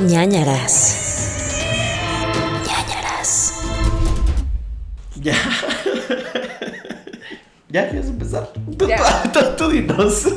ñañaras. ñañaras. Ya. ya, ¿quieres empezar? Tú, Ya. tú, dinos.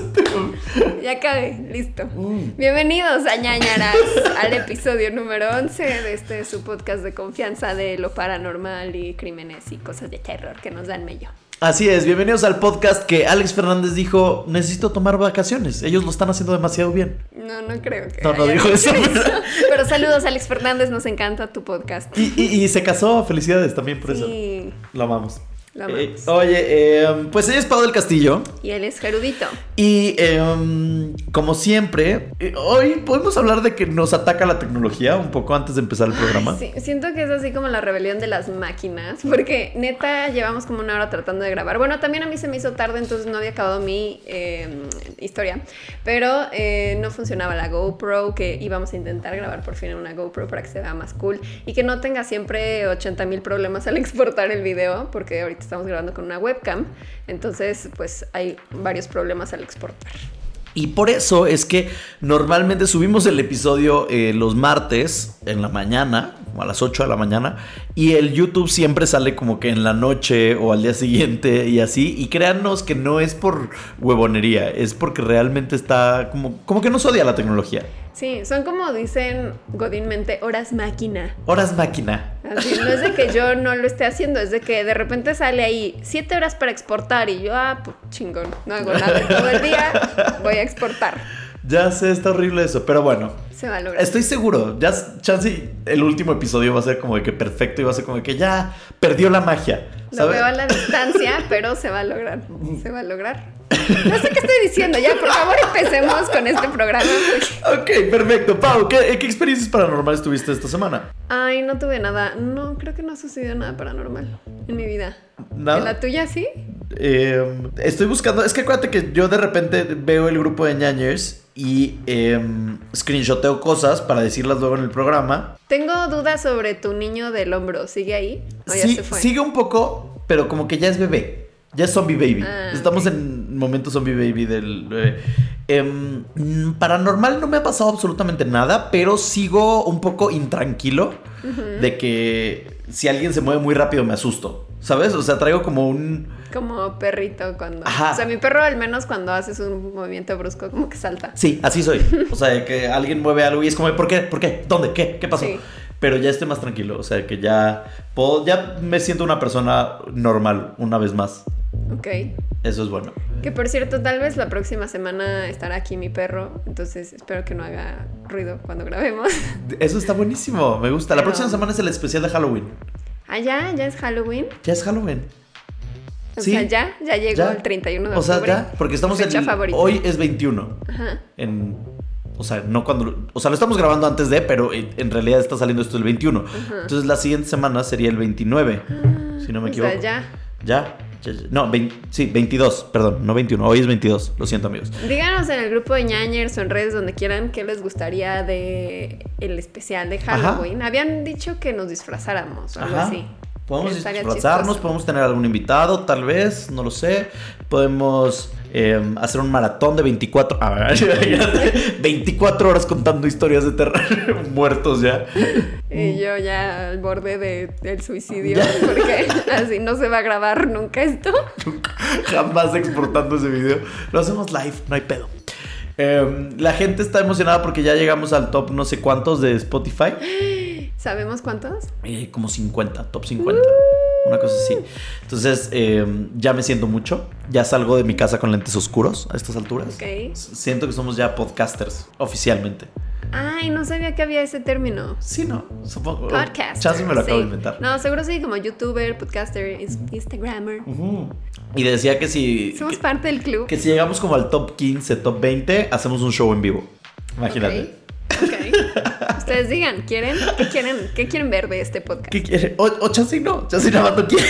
Ya acabé, listo. Mm. Bienvenidos a ñañaras, al episodio número 11 de este su podcast de confianza de lo paranormal y crímenes y cosas de terror que nos dan mello. Así es, bienvenidos al podcast que Alex Fernández dijo, necesito tomar vacaciones. Ellos lo están haciendo demasiado bien. No, no creo que. No, no dijo eso, pero- Pero saludos, Alex Fernández, nos encanta tu podcast. Y, y- y se casó, felicidades también por eso. Sí, Lo amamos. Eh, oye, eh, pues ella es Pau del Castillo. Y él es Gerudito. Y em, como siempre, eh, hoy podemos hablar de que nos ataca la tecnología un poco antes de empezar el programa. Sí, siento que es así como la rebelión de las máquinas, porque neta llevamos como una hora tratando de grabar. Bueno, también a mí se me hizo tarde, entonces no había acabado mi eh, historia, pero eh, no funcionaba la GoPro, que íbamos a intentar grabar por fin en una GoPro para que se vea más cool y que no tenga siempre 80 mil problemas al exportar el video, porque ahorita estamos grabando con una webcam, entonces pues hay varios problemas al exportar. Y por eso es que normalmente subimos el episodio eh, los martes en la mañana, o a las 8 de la mañana, y el YouTube siempre sale como que en la noche o al día siguiente y así. Y créanos que no es por huevonería, es porque realmente está como, como que nos odia la tecnología. Sí, son como dicen godínmente horas máquina. Horas máquina. Así, no es de que yo no lo esté haciendo, es de que de repente sale ahí siete horas para exportar y yo, ah, pues chingón, no hago nada todo el día, voy a exportar. Ya sé, está horrible eso, pero bueno. Se va a lograr. Estoy seguro, ya chance el último episodio va a ser como de que perfecto y va a ser como de que ya perdió la magia. Lo ¿sabes? veo a la distancia, pero se va a lograr. Se va a lograr. No sé qué estoy diciendo, ya por favor empecemos con este programa. porque- Ok, perfecto. Pau, ¿qué, qué experiencias paranormales tuviste esta semana? Ay, no tuve nada. No, creo que no ha sucedido nada paranormal en mi vida. Nada. ¿En la tuya sí? Eh, estoy buscando, es que acuérdate que yo de repente veo el grupo de ñañers y eh, screenshoteo cosas para decirlas luego en el programa. Tengo dudas sobre tu niño del hombro. ¿Sigue ahí? ¿O ya Sí, se fue? sigue un poco, pero como que ya es bebé. Ya es zombie baby. Ah, Estamos en momento zombie baby del bebé. Em, paranormal no me ha pasado absolutamente nada, pero sigo un poco intranquilo de que si alguien se mueve muy rápido me asusto. ¿Sabes? O sea, traigo como un... Como perrito cuando... Ajá. O sea, mi perro al menos cuando haces un movimiento brusco como que salta. Sí, así soy. O sea, que alguien mueve algo y es como, ¿por qué? ¿Por qué? ¿Dónde? ¿Qué? ¿Qué pasó? Sí. Pero ya estoy más tranquilo. O sea, que ya puedo, ya me siento una persona normal una vez más. Ok. Eso es bueno. Que por cierto, tal vez la próxima semana estará aquí mi perro, entonces espero que no haga ruido cuando grabemos. Eso está buenísimo. Me gusta. La próxima semana es el especial de Halloween. Ah, ya, ya es Halloween. Ya es Halloween. O Sí. sea, ya, ya llegó Ya. el 31 de O sea, octubre. ya. Porque estamos en. Hoy es 21. Ajá. En. O sea, no cuando. O sea, lo estamos grabando antes de, pero en realidad está saliendo esto el 21. Entonces la siguiente semana sería el 29. si no me o equivoco. sea, ya. Ya, ya, ya. No, vein- sí, 22, perdón, no 21. Hoy es 22, lo siento amigos. Díganos en el grupo de ñañers o en redes donde quieran qué les gustaría de el especial de Halloween. Habían dicho que nos disfrazáramos o algo Ajá. así. Podemos disfrazarnos, chistoso. podemos tener algún invitado, tal vez, no lo sé. Podemos eh, hacer un maratón de 24, ah, 24 horas contando historias de terror, muertos ya. Y yo ya al borde de- del suicidio, Ya. porque así no se va a grabar nunca esto. Jamás exportando ese video. Lo hacemos live, no hay pedo. Eh, la gente está emocionada porque ya llegamos al top no sé cuántos de Spotify. ¿Sabemos cuántos? Eh, como 50, top 50. Una cosa así. Entonces, eh, ya me siento mucho. Ya salgo de mi casa con lentes oscuros a estas alturas. Ok. S- Siento que somos ya podcasters, oficialmente. Ay, no sabía que había ese término. Sí, ¿no? Supongo. Podcast. Chance me lo acabo de inventar. No, seguro sí, como youtuber, podcaster, ins- instagrammer. Y decía que si, Somos que, parte del club. que si llegamos como al top 15, top 20, hacemos un show en vivo. Imagínate. Ustedes digan, ¿quieren? ¿Qué quieren? ¿Qué quieren ver de este podcast? ¿Qué quiere? O, o chance no. Chance nada más no quiere.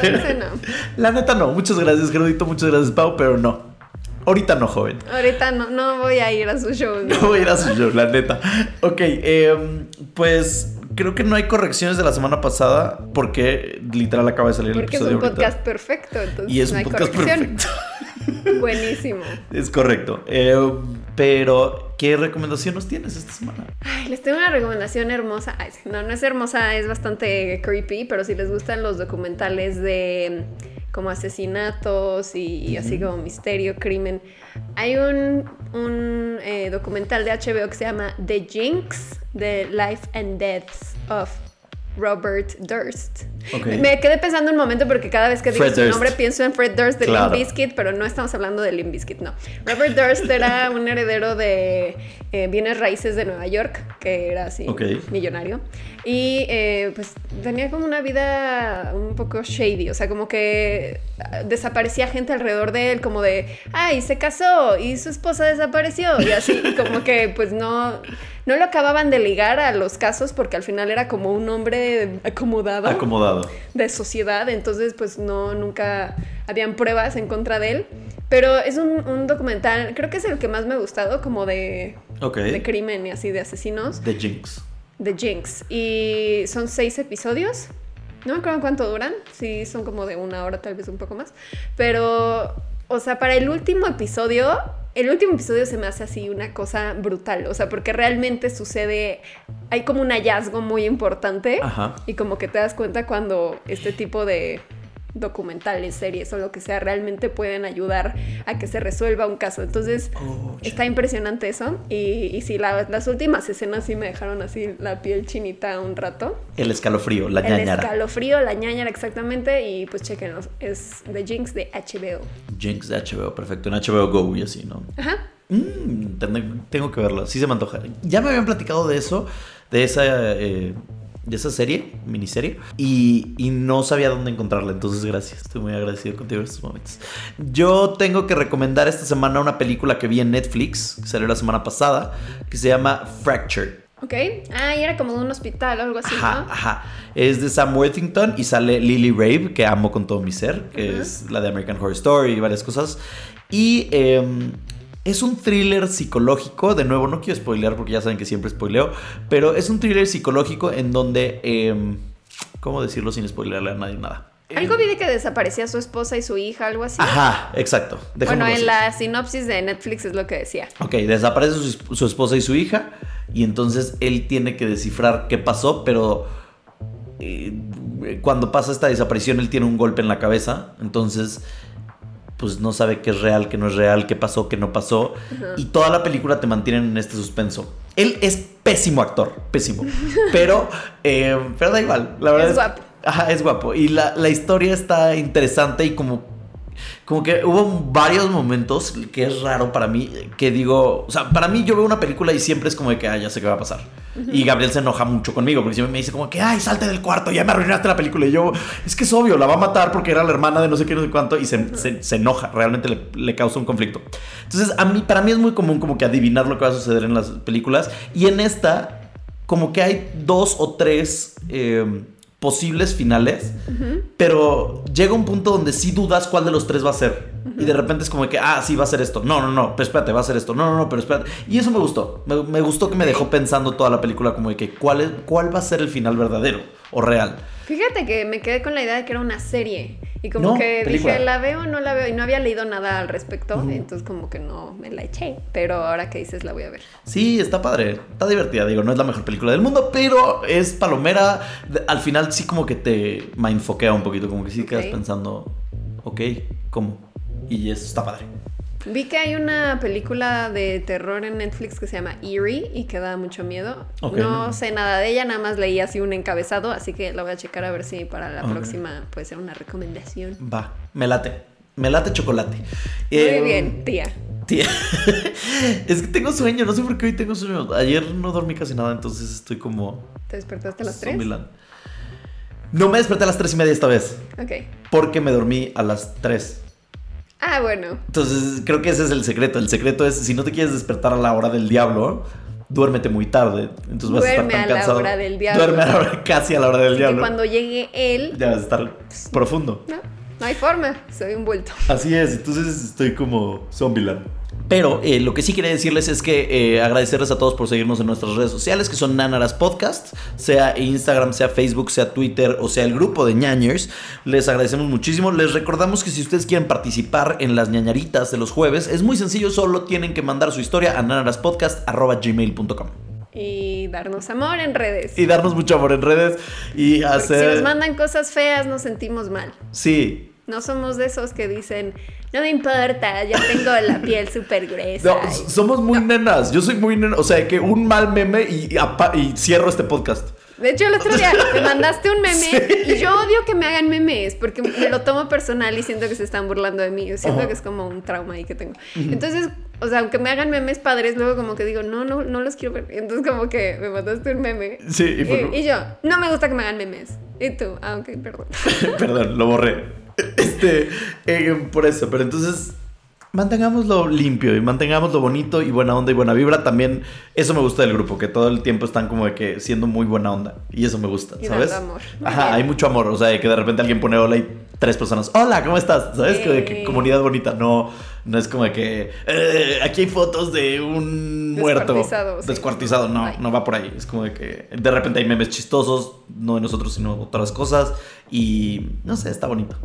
Chance no. La neta no. Muchas gracias, Gerudito. Muchas gracias, Pau. Pero no. Ahorita no, joven. Ahorita no, no voy a ir a su show. No voy a ir a su show, la neta. Ok, em, pues creo que no hay correcciones de la semana pasada porque literal acaba de salir el Porque es episodio un ahorita. podcast perfecto, entonces Y es no un hay podcast corrección. perfecto. Buenísimo. Es correcto. Eh, pero, ¿qué recomendación nos tienes esta semana? Ay, les tengo una recomendación hermosa. Ay, no, no es hermosa, es bastante creepy, pero si les gustan los documentales de como asesinatos y, así como misterio, crimen, hay un, un eh, documental de HBO que se llama The Jinx, The Life and Deaths of Robert Durst. Me quedé pensando un momento porque cada vez que digo Fred su Durst. nombre pienso en Fred Durst de Claro. Limp Bizkit, pero no estamos hablando de Limp Bizkit, no. Robert Durst era un heredero de eh, bienes raíces de Nueva York, que era así millonario. Y eh, pues tenía como una vida un poco shady, o sea, como que ah, desaparecía gente alrededor de él, como de, ay, se casó y su esposa desapareció. Y así, y como que pues no, no lo acababan de ligar a los casos porque al final era como un hombre acomodado Acomodado. de sociedad, entonces pues no, nunca habían pruebas en contra de él. Pero es un, un documental, creo que es el que más me ha gustado, como de, de crimen y así, de asesinos, The Jinx. de Jinx. Y son seis episodios. No me acuerdo cuánto duran, sí, son como de una hora, tal vez un poco más. Pero, o sea, para el último episodio, el último episodio se me hace así una cosa brutal. O sea, porque realmente sucede, hay como un hallazgo muy importante. Ajá. Y como que te das cuenta cuando este tipo de documentales, series o lo que sea realmente pueden ayudar a que se resuelva un caso. Entonces, Oh, está impresionante eso. Y, y sí, la- las últimas escenas sí me dejaron así la piel chinita un rato. El escalofrío, la El ñañara. escalofrío, la ñañara exactamente. Y pues chequenlo. Es The Jinx de HBO. Jinx de HBO, perfecto. En HBO Go y así, ¿no? Ajá. Mm, ten- tengo que verla, sí se me antoja. Ya me habían platicado de eso, de esa, eh, de esa serie, miniserie, y, y no sabía dónde encontrarla, entonces gracias, estoy muy agradecido contigo en estos momentos. Yo tengo que recomendar esta semana una película que vi en Netflix, que salió la semana pasada, que se llama Fractured. Ok. Ah, y era como de un hospital o algo así, Ajá, ¿no? ajá. Es de Sam Worthington y sale Lily Rabe, que amo con todo mi ser, que Ajá. es la de American Horror Story y varias cosas. Y em, es un thriller psicológico, de nuevo, no quiero spoilear porque ya saben que siempre spoileo, pero es un thriller psicológico en donde, em, ¿cómo decirlo sin spoilearle a nadie nada? Algo vi de que desaparecía su esposa y su hija, algo así. Ajá, exacto. Bueno, en así. la sinopsis de Netflix es lo que decía. Ok, desaparece su, su esposa y su hija y entonces él tiene que descifrar qué pasó, pero eh, cuando pasa esta desaparición él tiene un golpe en la cabeza, entonces pues no sabe qué es real, qué no es real, qué pasó, qué no pasó y toda la película te mantiene en este suspenso. Él es pésimo actor, pésimo, pero, eh, pero da igual, la verdad Es es, guapo. Ajá, es guapo y la, la historia está interesante y como como que hubo varios momentos que es raro para mí, que digo, o sea, para mí yo veo una película y siempre es como de que, ay, ya sé qué va a pasar. Y Gabriel se enoja mucho conmigo, porque siempre me dice como que, ay, salte del cuarto, ya me arruinaste la película. Y yo, es que es obvio, la va a matar porque era la hermana de no sé qué, no sé cuánto, y se, se- se enoja, realmente le, le causa un conflicto. Entonces, a mí, para mí es muy común como que adivinar lo que va a suceder en las películas, y en esta, como que hay dos o tres... eh, posibles finales, pero llega un punto donde sí dudas cuál de los tres va a ser. Y de repente es como que, ah, sí, va a ser esto. No, no, no, pero espérate, va a ser esto. No, no, no, pero espérate. Y eso me gustó. Me, me gustó que me dejó pensando toda la película como de que cuál, es- cuál va a ser el final verdadero o real. Fíjate que me quedé con la idea de que era una serie. Y como No, que película. dije, ¿la veo o no la veo? Y no había leído nada al respecto. Ujú. Entonces como que no me la eché. Pero ahora que dices la voy a ver. Sí, está padre, está divertida, digo, no es la mejor película del mundo, pero es palomera, al final sí como que te mindfoquea un poquito, como que sí quedas Ok. pensando, ok, ¿cómo? Y eso está padre. Vi que hay una película de terror en Netflix que se llama Eerie y que da mucho miedo. No, no. sé nada de ella, nada más leí así un encabezado, así que la voy a checar a ver si para la próxima puede ser una recomendación. Va, me late, me late chocolate. Muy Eh, bien, tía. Tía, es que tengo sueño, no sé por qué hoy tengo sueño. Ayer no dormí casi nada, entonces estoy como... ¿Te despertaste a las 3? Zombieland. No me desperté a las tres y media esta vez, Ok. porque me dormí a las 3. Ah, bueno. Entonces creo que ese es el secreto. El secreto es, si no te quieres despertar a la hora del diablo, duérmete muy tarde. Entonces vas a estar tan a la cansado. hora del diablo. Duerme a la hora- casi a la hora del Y diablo. cuando llegue él, Ya vas a estar profundo. no, no hay forma, soy un bulto. Así es, entonces estoy como Zombieland. Pero eh, lo que sí quería decirles es que eh, agradecerles a todos por seguirnos en nuestras redes sociales, que son Nanaras Podcast, sea Instagram, sea Facebook, sea Twitter o sea el grupo de ñañers. Les agradecemos muchísimo. Les recordamos que si ustedes quieren participar en las ñañaritas de los jueves, es muy sencillo, solo tienen que mandar su historia a nanaraspodcast.gmail.com. Y darnos amor en redes. Y darnos mucho amor en redes y Porque hacer... Si nos mandan cosas feas, nos sentimos mal. Sí, No somos de esos que dicen, no me importa, ya tengo la piel súper gruesa. No, y- somos muy nenas. Yo soy muy nena. O sea, que un mal meme y, apa- y cierro este podcast. De hecho, el otro día me mandaste un meme y yo odio que me hagan memes porque me lo tomo personal y siento que se están burlando de mí. Yo siento que es como un trauma ahí que tengo. Entonces, o sea, aunque me hagan memes padres, luego como que digo, no, no, no los quiero ver. Entonces, como que me mandaste un meme. Sí, y Y, y yo, no me gusta que me hagan memes. Y tú, ah, ok, perdón. Perdón, lo borré. Este, eh, por eso, pero entonces mantengámoslo limpio y mantengámoslo bonito y buena onda y buena vibra. También eso me gusta del grupo, que todo el tiempo están como de que siendo muy buena onda. Y eso me gusta, Y ¿sabes? amor. Ajá, hay mucho amor. O sea, de que de repente alguien pone hola y tres personas, hola, ¿cómo estás? ¿Sabes? Que, de que comunidad bonita. No, no es como de que "Eh, aquí hay fotos de un muerto. Descuartizado, sí. Descuartizado, no, Ay. no va por ahí. Es como de que de repente hay memes chistosos, no de nosotros, sino otras cosas. Y no sé, está bonito.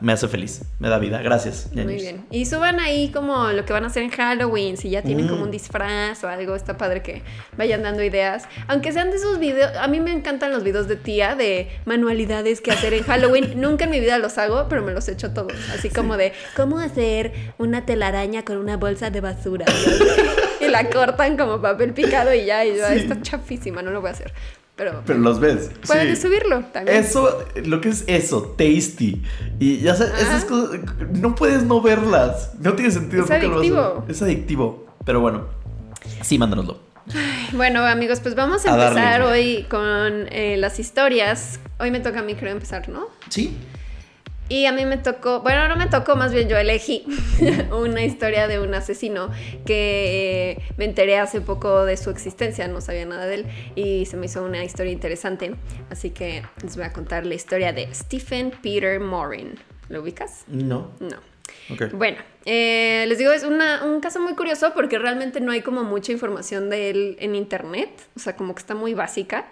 Me hace feliz, me da vida. Gracias. Muy bien. Y suban ahí como lo que van a hacer en Halloween, si ya tienen Mm. como un disfraz o algo, está padre que vayan dando ideas. Aunque sean de esos videos, a mí me encantan los videos de tía de manualidades que hacer en Halloween. Nunca en mi vida los hago, pero me los echo todos. Así como de cómo hacer una telaraña con una bolsa de basura. y la cortan como papel picado y ya, y yo, Sí. está chafísima, no lo voy a hacer. Pero, Pero los ves. pueden sí. subirlo también. Eso, lo que es eso, tasty. Y ya sabes, esas cosas, no puedes no verlas. No tiene sentido. Es adictivo. Es adictivo. Pero bueno, sí, mándanoslo. Bueno, amigos, pues vamos a, A darle. empezar hoy con eh, las historias. Hoy me toca a mí, creo, empezar, ¿no? Sí. Y a mí me tocó, bueno, no me tocó, más bien yo elegí una historia de un asesino que eh, me enteré hace poco de su existencia, no sabía nada de él y se me hizo una historia interesante. Así que les voy a contar la historia de Stephen Peter Morin. ¿Lo ubicas? No. No. Ok. Bueno, eh, les digo, es una- un caso muy curioso porque realmente no hay como mucha información de él en internet, o sea, como que está muy básica.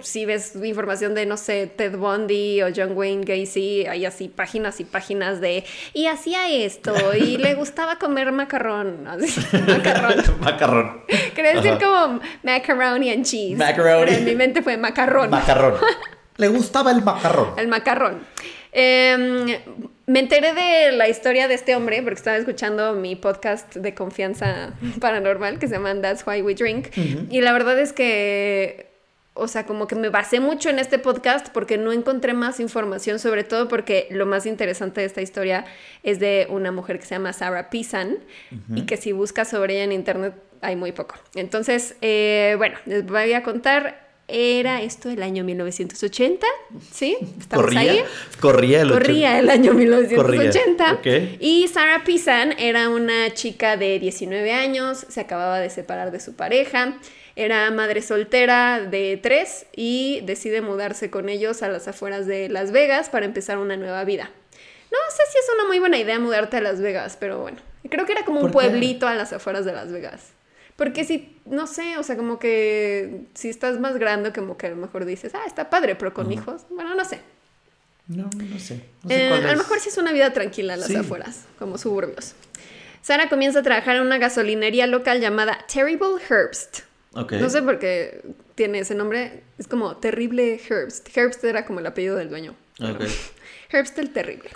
Si ves información de, no sé, Ted Bundy o John Wayne Gacy, hay así páginas y páginas de, y hacía esto, y le gustaba comer macarrón, así, macarrón. Macarrón. Quería decir como macaroni and cheese. Macaroni. Pero en mi mente fue macarrón. Macarrón. Le gustaba el macarrón. El macarrón. Eh, me enteré de la historia de este hombre porque estaba escuchando mi podcast de confianza paranormal que se llama That's Why We Drink. Y la verdad es que, o sea, como que me basé mucho en este podcast porque no encontré más información, sobre todo porque lo más interesante de esta historia es de una mujer que se llama Sarah Pisan y que si buscas sobre ella en internet hay muy poco. Entonces, eh, bueno, les voy a contar. Era esto el año 1980, ¿sí? Estamos Corría. ahí. Corría el Corría el año 1980. Corría, ok. Y Sarah Pisan era una chica de 19 años, se acababa de separar de su pareja, era madre soltera de tres y decide mudarse con ellos a las afueras de Las Vegas para empezar una nueva vida. No sé si es una muy buena idea mudarte a Las Vegas, pero bueno, creo que era como un pueblito a las afueras de Las Vegas. Porque si, no sé, o sea, como que si estás más grande, como que a lo mejor dices, ah, está padre, pero con hijos, bueno, no sé. No, no sé. No sé Eh, cuál a lo mejor sí es una vida tranquila en las Sí. afueras, como suburbios. Sara comienza a trabajar en una gasolinería local llamada Terrible Herbst. No sé por qué tiene ese nombre. Es como Terrible Herbst. Herbst era como el apellido del dueño. Ok. Herbst el Terrible.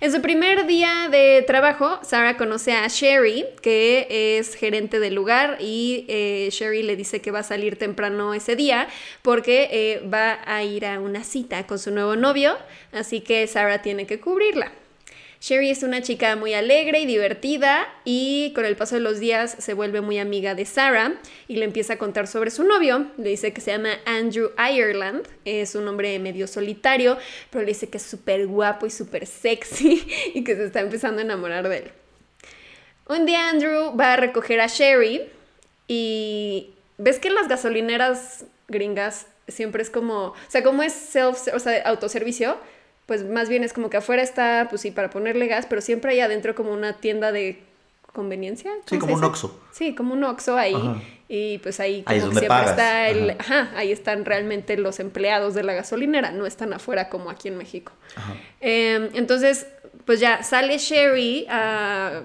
En su primer día de trabajo, Sarah conoce a Sherry, que es gerente del lugar, y eh, Sherry le dice que va a salir temprano ese día porque eh, va a ir a una cita con su nuevo novio, así que Sarah tiene que cubrirla. Sherry es una chica muy alegre y divertida y con el paso de los días se vuelve muy amiga de Sarah y le empieza a contar sobre su novio. Le dice que se llama Andrew Ireland, es un hombre medio solitario, pero le dice que es súper guapo y súper sexy y que se está empezando a enamorar de él. Un día Andrew va a recoger a Sherry y ves que en las gasolineras gringas siempre es como, o sea, como es self, o sea, autoservicio, pues más bien es como que afuera está, pues sí, para ponerle gas, pero siempre hay adentro como una tienda de conveniencia. Sí, ¿cómo como un? Oxxo. Sí, como un Oxxo ahí. Ajá. Y pues ahí, Ahí es como donde que siempre pagas. está el. Ajá. Ajá. ahí están realmente los empleados de la gasolinera, no están afuera como aquí en México. Ajá. Eh, entonces, pues ya sale Sherry a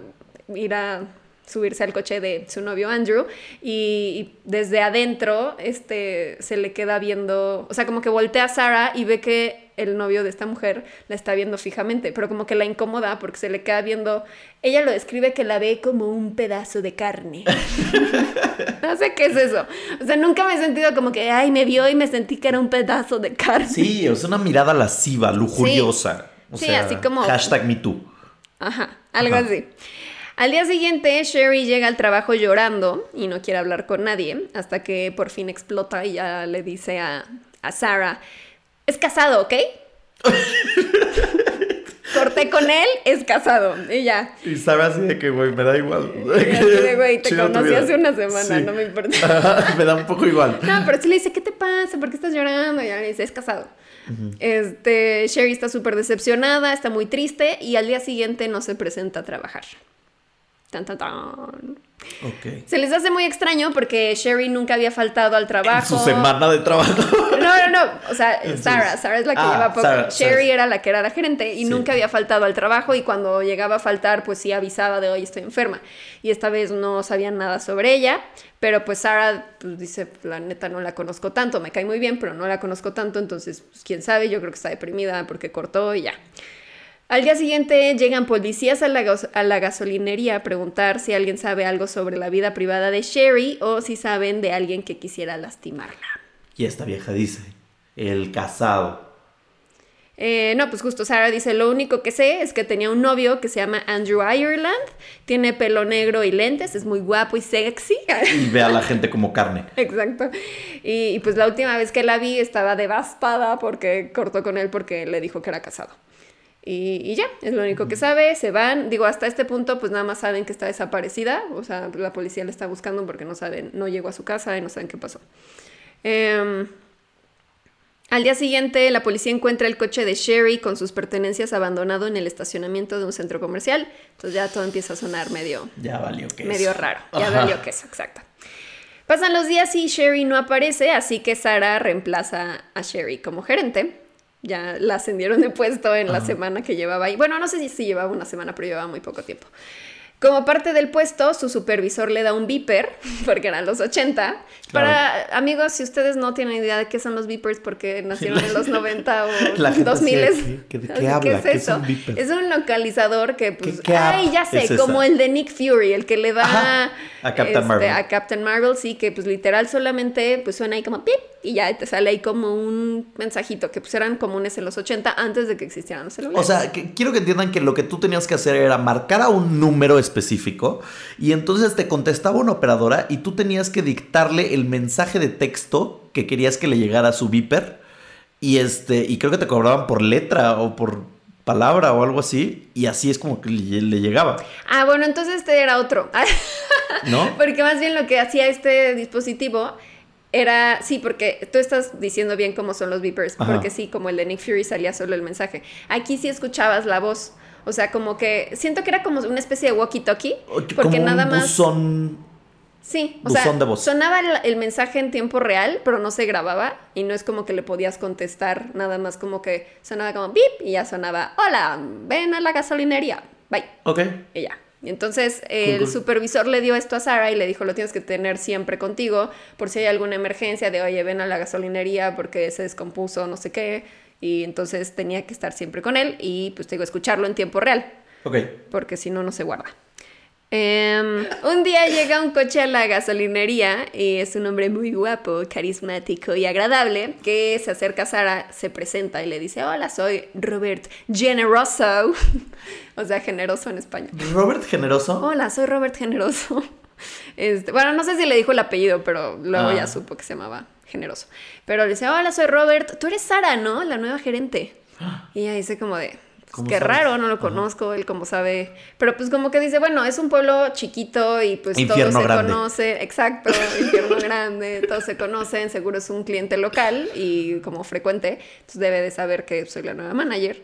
ir a subirse al coche de su novio Andrew y, y desde adentro este se le queda viendo, o sea, como que voltea a Sarah y ve que el novio de esta mujer la está viendo fijamente, pero como que la incomoda porque se le queda viendo, ella lo describe que la ve como un pedazo de carne. no sé qué es eso. O sea, nunca me he sentido como que, ay, me vio y me sentí que era un pedazo de carne. Sí, es una mirada lasciva, lujuriosa. O Sí, sea, así como- Hashtag MeToo. Ajá, algo Ajá. así. Al día siguiente, Sherry llega al trabajo llorando y no quiere hablar con nadie, hasta que por fin explota y ya le dice a, a Sarah, es casado, ¿ok? Corté con él, es casado. Y ya. Y sabe así de que, güey, me da igual. De, güey, te Chido conocí hace una semana, Sí. no me importa. me da un poco igual. No, pero sí le dice, ¿qué te pasa? ¿Por qué estás llorando? Y ya le dice, es casado. Este, Sherry está súper decepcionada, está muy triste y al día siguiente no se presenta a trabajar. Tan, tan, tan. Ok. Se les hace muy extraño porque Sherry nunca había faltado al trabajo. En su semana de trabajo. No, no, no. O sea, En sus- Sarah. Sarah es la que Ah, lleva poco. Sarah, Sherry Sarah. era la que era la gerente y Sí. nunca había faltado al trabajo y cuando llegaba a faltar, pues sí avisaba de hoy estoy enferma. Y esta vez no sabían nada sobre ella, pero pues Sarah pues, dice, la neta no la conozco tanto, me cae muy bien, pero no la conozco tanto, entonces, pues quién sabe, yo creo que está deprimida porque cortó y ya. Al día siguiente llegan policías a la, gas- a la gasolinería a preguntar si alguien sabe algo sobre la vida privada de Sherry o si saben de alguien que quisiera lastimarla. Y esta vieja dice, el casado. Eh, no, pues justo Sarah dice, lo único que sé es que tenía un novio que se llama Andrew Ireland, tiene pelo negro y lentes, es muy guapo y sexy. Y ve a la gente como carne. Exacto. Y, y, pues la última vez que la vi estaba devastada porque cortó con él porque le dijo que era casado. Y, y ya, es lo único que sabe, se van. Digo, hasta este punto pues nada más saben que está desaparecida, o sea, la policía la está buscando porque no saben, no llegó a su casa y no saben qué pasó. Em, al día siguiente, la policía encuentra el coche de Sherry con sus pertenencias abandonado en el estacionamiento de un centro comercial. Entonces ya todo empieza a sonar medio, Ya valió que medio raro. Ya Ajá. valió queso, exacto. Pasan los días y Sherry no aparece, así que Sara reemplaza a Sherry como gerente. Ya la ascendieron de puesto en la Ajá. semana que llevaba ahí. Bueno, no sé si, si llevaba una semana, pero llevaba muy poco tiempo. Como parte del puesto, su supervisor le da un beeper, porque eran los 80. Para amigos, si ustedes no tienen idea de qué son los beepers porque nacieron en los 90 o La gente así 2000 de, ¿qué- de qué habla? ¿Qué es un beeper? Es un localizador que, pues, qué ay, ya sé, es como el de Nick Fury, el que le da Ajá, a Captain Marvel. A Captain Marvel, sí, que pues literal solamente pues suena ahí como pip y ya te sale ahí como un mensajito que pues eran comunes en los 80 antes de que existieran los celulares. O sea, que- quiero que entiendan que lo que tú tenías que hacer era marcar a un número específico y entonces te contestaba una operadora y tú tenías que dictarle el mensaje de texto que querías que le llegara a su beeper y este y creo que te cobraban por letra o por palabra o algo así y así es como que le, le llegaba, Ah, bueno, entonces este era otro. ¿no? Porque más bien lo que hacía este dispositivo era, sí, porque tú estás diciendo bien cómo son los beepers, Ajá. porque sí, como el de Nick Fury salía solo el mensaje. Aquí sí escuchabas la voz, o sea, como que siento que era como una especie de walkie-talkie, porque como nada un más... buzón Sí, o Buzón sea, de voz. sonaba el, el mensaje en tiempo real, pero no se grababa y no es como que le podías contestar, nada más como que sonaba como bip y ya sonaba, hola, ven a la gasolinería, bye, Ok. y ya. Y entonces el cool. supervisor le dio esto a Sara y le dijo, lo tienes que tener siempre contigo por si hay alguna emergencia de, oye, ven a la gasolinería porque se descompuso, no sé qué. Y entonces tenía que estar siempre con él y pues te digo, escucharlo en tiempo real Ok. porque si no, no se guarda. Em, un día llega un coche a la gasolinería y es un hombre muy guapo, carismático y agradable que se acerca a Sara, se presenta y le dice, hola, soy Robert Generoso, o sea, generoso en español. Robert Generoso. Hola, soy Robert Generoso. Este, bueno, no sé si le dijo el apellido, pero luego Ah. ya supo que se llamaba Generoso. Pero le dice, hola, soy Robert, tú eres Sara, ¿no? La nueva gerente. Y ella dice como de, pues, ¿Cómo qué raro, no lo Ajá. conozco, él como sabe. Pero pues como que dice, bueno, es un pueblo chiquito y pues Infierno todo se grande. conoce. Exacto, infierno grande, todos se conocen, seguro es un cliente local y como frecuente, entonces debe de saber que soy la nueva manager.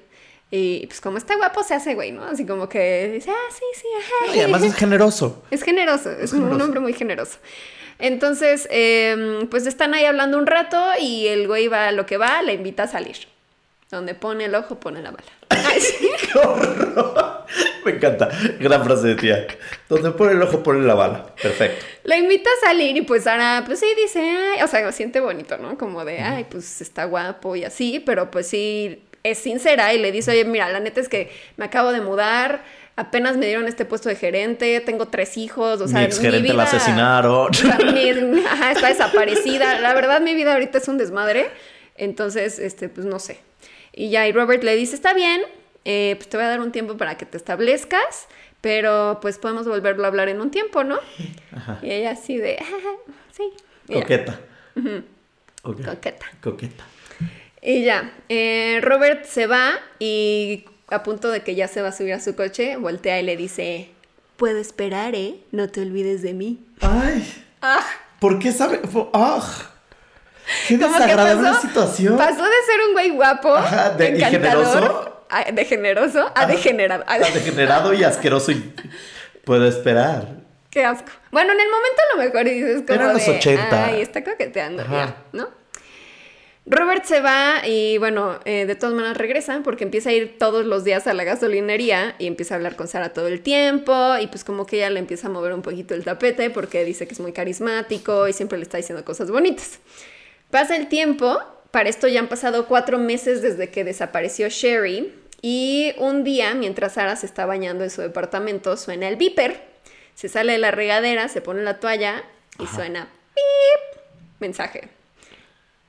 Y pues como está guapo se hace güey, ¿no? Así como que dice, ah, sí, sí, ajá. Y además es generoso. Es generoso, es un generoso. hombre muy generoso. Entonces, em, pues están ahí hablando un rato y el güey va a lo que va, le invita a salir. Donde pone el ojo, pone la bala. Me encanta. Gran frase de tía. Donde pone el ojo, pone la bala. Perfecto. La invita a salir y pues Sara, pues sí, dice, ay, o sea, lo siente bonito, ¿no? Como de, ay, pues está guapo y así, pero pues sí, es sincera y le dice, oye, mira, la neta es que me acabo de mudar, apenas me dieron este puesto de gerente, tengo tres hijos, o sea, mi ex gerente la vida- asesinaron. o sea, mi- ajá, está desaparecida. La verdad, mi vida ahorita es un desmadre. Entonces, este, pues no sé. Y ya, y Robert le dice, está bien, eh, pues te voy a dar un tiempo para que te establezcas, pero pues podemos volverlo a hablar en un tiempo, ¿no? Y ella así de, "Ah, sí. Coqueta. Coqueta. Coqueta. Y ya, eh, Robert se va y a punto de que ya se va a subir a su coche, voltea y le dice, puedo esperar, ¿eh? No te olvides de mí. Ay. Ah. ¿Por qué sabe? ¡Ah! ¡Qué desagradable pasó- situación! Pasó de ser un güey guapo, Ajá, de- y encantador, generoso. A- de generoso, a degenerado. a- Está degenerado y asqueroso y puedo esperar. Qué asco. Bueno, en el momento a lo mejor dices como Eran los de, 80. Ay, está coqueteando, ya, ¿no? Robert se va y bueno, eh, de todas maneras regresa porque empieza a ir todos los días a la gasolinería y empieza a hablar con Sara todo el tiempo y pues como que ella le empieza a mover un poquito el tapete porque dice que es muy carismático y siempre le está diciendo cosas bonitas. Pasa el tiempo, para esto ya han pasado cuatro meses desde que desapareció Sherry y un día mientras Sara se está bañando en su departamento suena el beeper, se sale de la regadera, se pone la toalla y suena pip, mensaje.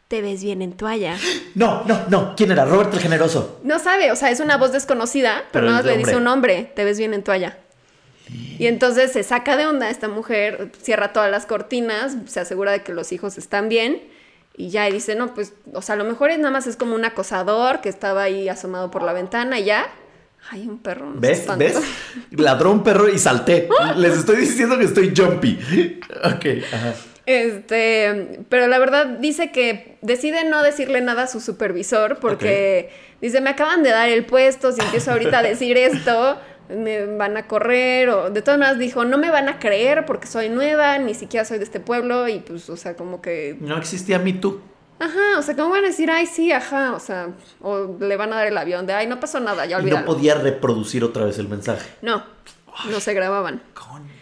Te ves bien en toalla. No, no, no. ¿Quién era? Robert el Generoso. No sabe, o sea, es una voz desconocida, pero, Pero nada más le dice un hombre, te ves bien en toalla. Y entonces se saca de onda esta mujer, cierra todas las cortinas, se asegura de que los hijos están bien y ya y dice, no, pues, o sea, a lo mejor es nada más es como un acosador que estaba ahí asomado por la ventana y ya. Ay, un perro. no ¿Ves? ¿Ves? Ladró un perro y salté. Les estoy diciendo que estoy jumpy. Ok, ajá. Este, pero la verdad dice que decide no decirle nada a su supervisor porque dice, me acaban de dar el puesto, si empiezo ahorita a decir esto, me van a correr o de todas maneras dijo, no me van a creer porque soy nueva, ni siquiera soy de este pueblo y pues, o sea, como que, No existía Me Too. ajá, o sea, ¿cómo van a decir, ay, sí, ajá, o sea, o le van a dar el avión de, ay, no pasó nada, ya Y no podía reproducir otra vez el mensaje. No, no se grababan. Coño.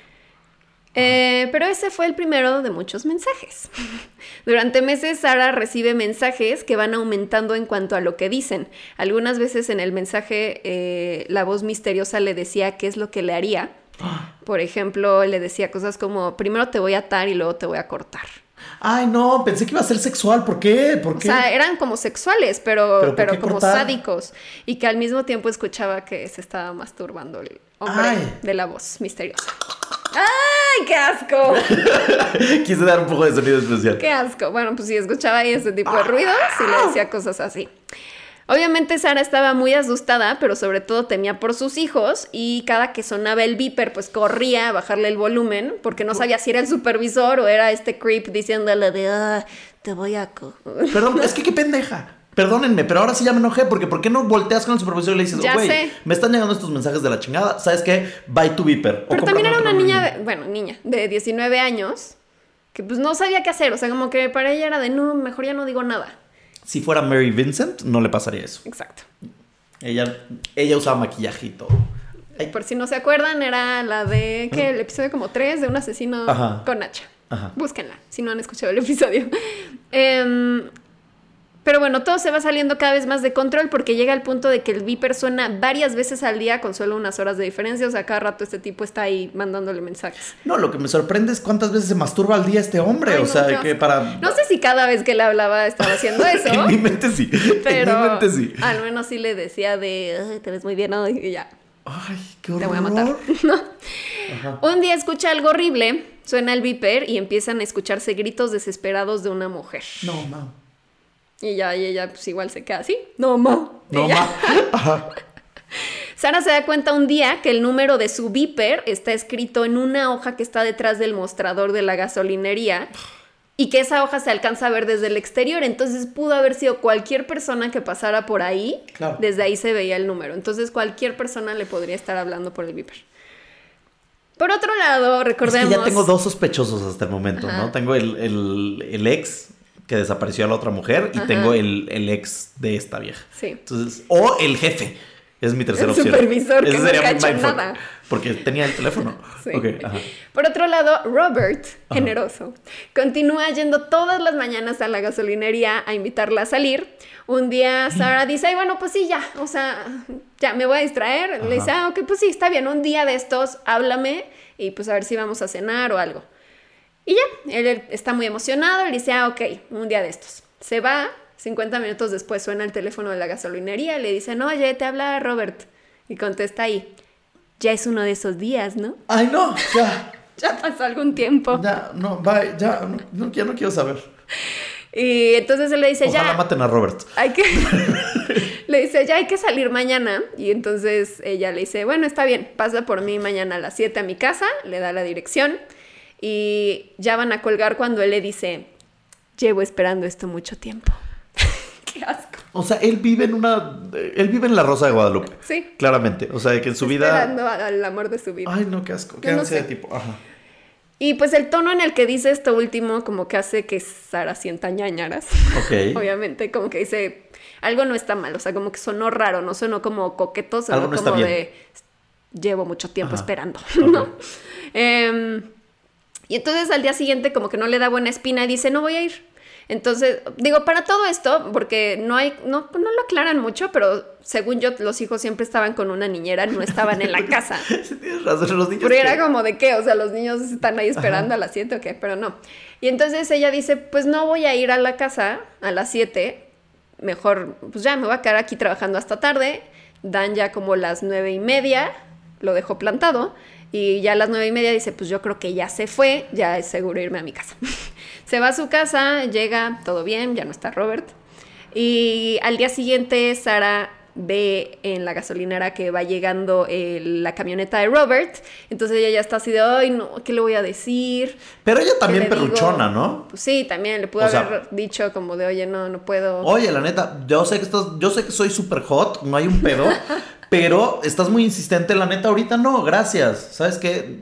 Eh, pero ese fue el primero de muchos mensajes. Durante meses Sara recibe mensajes que van aumentando en cuanto a lo que dicen. Algunas veces en el mensaje eh, la voz misteriosa le decía qué es lo que le haría. Por ejemplo, le decía cosas como, primero te voy a atar y luego te voy a cortar. Ay, no, pensé que iba a ser sexual. ¿Por qué? ¿Por O sea, eran como sexuales, pero, ¿Pero como cortar? sádicos. Y que al mismo tiempo escuchaba que se estaba masturbando el hombre Ay. de la voz misteriosa. ¡Ay, qué asco! Quise dar un poco de sonido especial. Qué asco. Bueno, pues sí, escuchaba ahí ese tipo de ruidos y le decía cosas así. Obviamente Sara estaba muy asustada, pero sobre todo temía por sus hijos y cada que sonaba el beeper, pues corría a bajarle el volumen porque no sabía si era el supervisor o era este creep diciéndole de, "Ah, te voy a... co-". Perdón, es que qué pendeja. Perdónenme, pero ahora sí ya me enojé porque ¿por qué no volteas con el supervisor y le dices, güey, me están llegando estos mensajes de la chingada, ¿sabes qué? Bye to Viper. Pero también era una niña, de- bueno, niña, de 19 años, que pues no sabía qué hacer, o sea, como que para ella era de, no, mejor ya no digo nada. Si fuera Mary Vincent, no le pasaría eso. Exacto. Ella, ella usaba maquillaje y todo. Ay, Por si no se acuerdan, era la de, ¿qué? El episodio como 3 de un asesino Ajá. con hacha. Ajá. Búsquenla, si no han escuchado el episodio. Em, pero bueno, todo se va saliendo cada vez más de control porque llega el punto de que el Viper suena varias veces al día con solo unas horas de diferencia. O sea, cada rato este tipo está ahí mandándole mensajes. No, lo que me sorprende es cuántas veces se masturba al día este hombre. Ay, o no, sea, que para. No sé si cada vez que le hablaba estaba haciendo eso. en mi mente sí. Pero En mi mente sí. al menos sí le decía de, "Ay, te ves muy bien hoy y ya. Ay, qué horror. Te voy a matar. Un día escucha algo horrible, suena el viper y empiezan a escucharse gritos desesperados de una mujer. No, ma. Y ya, y ella pues igual se queda así. No, ma. No, ma. Ajá. Sara se da cuenta un día que el número de su viper está escrito en una hoja que está detrás del mostrador de la gasolinería. y que esa hoja se alcanza a ver desde el exterior. Entonces pudo haber sido cualquier persona que pasara por ahí. Claro. Desde ahí se veía el número. Entonces cualquier persona le podría estar hablando por el beeper. Por otro lado, Es recordemos... que ya tengo dos sospechosos hasta el momento, Ajá. ¿no? Tengo el, el- el ex que desapareció a la otra mujer y Ajá. tengo el, el ex de esta vieja. Sí. Entonces, o el jefe. Es mi tercera El opción. supervisor que Ese nunca sería hecho mindfuck, nada. Porque tenía el teléfono. Sí. Ajá. Por otro lado, Robert, generoso, continúa yendo todas las mañanas a la gasolinería a invitarla a salir. Un día Sara dice, ay, bueno, pues sí, ya, o sea, ya me voy a distraer. Le dice, ah, ok, pues sí, está bien, un día de estos, háblame y pues a ver si vamos a cenar o algo. Y ya, él él está muy emocionado, le dice, ah, ok, un día de estos. Se va, 50 minutos después suena el teléfono de la gasolinería, le dice, no, oye, te habla Robert. Y contesta ahí, ya es uno de esos días, ¿no? Ay, no, ya. Ya pasó algún tiempo. Ya, no, bye, ya, no, no, ya no quiero saber. Y entonces él le dice, Ojalá ya, maten a Robert. hay que... le dice, ya hay que salir mañana. Y entonces ella le dice, bueno, está bien, pasa por mí mañana a las 7 a mi casa, le da la dirección. Y ya van a colgar cuando él le dice, llevo esperando esto mucho tiempo. Qué asco. O sea, él vive en una. Él vive en la Rosa de Guadalupe. Sí. Claramente. O sea, que en su vida. Esperando al amor de su vida. Ay, no, qué asco. Qué no ansia de tipo. Ajá. Y pues el tono en el que dice esto último como que hace que Sara sienta ñañaras. Ok. Obviamente, como que dice, algo no está mal, o sea, como que sonó raro, no sonó como coqueto, sonó no está como bien. de, llevo mucho tiempo Ajá. esperando. ¿no? Em, y entonces al día siguiente como que no le da buena espina y dice, no voy a ir. Entonces, digo, para todo esto, porque no hay, no, no lo aclaran mucho, pero según yo, los hijos siempre estaban con una niñera, no estaban en la casa. Tienes razón, los niños. Que- era como de qué, o sea, los niños están ahí esperando a las 7 o qué, pero no. Y entonces ella dice, pues no voy a ir a la casa a las 7, mejor, pues ya me voy a quedar aquí trabajando hasta tarde. Dan ya como las nueve y media, lo dejó plantado. Y ya a las nueve y media dice, pues yo creo que ya se fue, ya es seguro irme a mi casa. se va a su casa, llega, todo bien, ya no está Robert. Y al día siguiente Sara ve en la gasolinera que va llegando eh, la camioneta de Robert. Entonces ella ya está así de, ay, no, ¿qué le voy a decir? Pero ella también perruchona, ¿no? Pues sí, también le pudo O sea- haber dicho como de, oye, no, no puedo. Oye, la neta, yo sé que estás, yo sé que soy súper hot, no hay un pedo, pero estás muy insistente, la neta, ahorita no, gracias. ¿Sabes qué?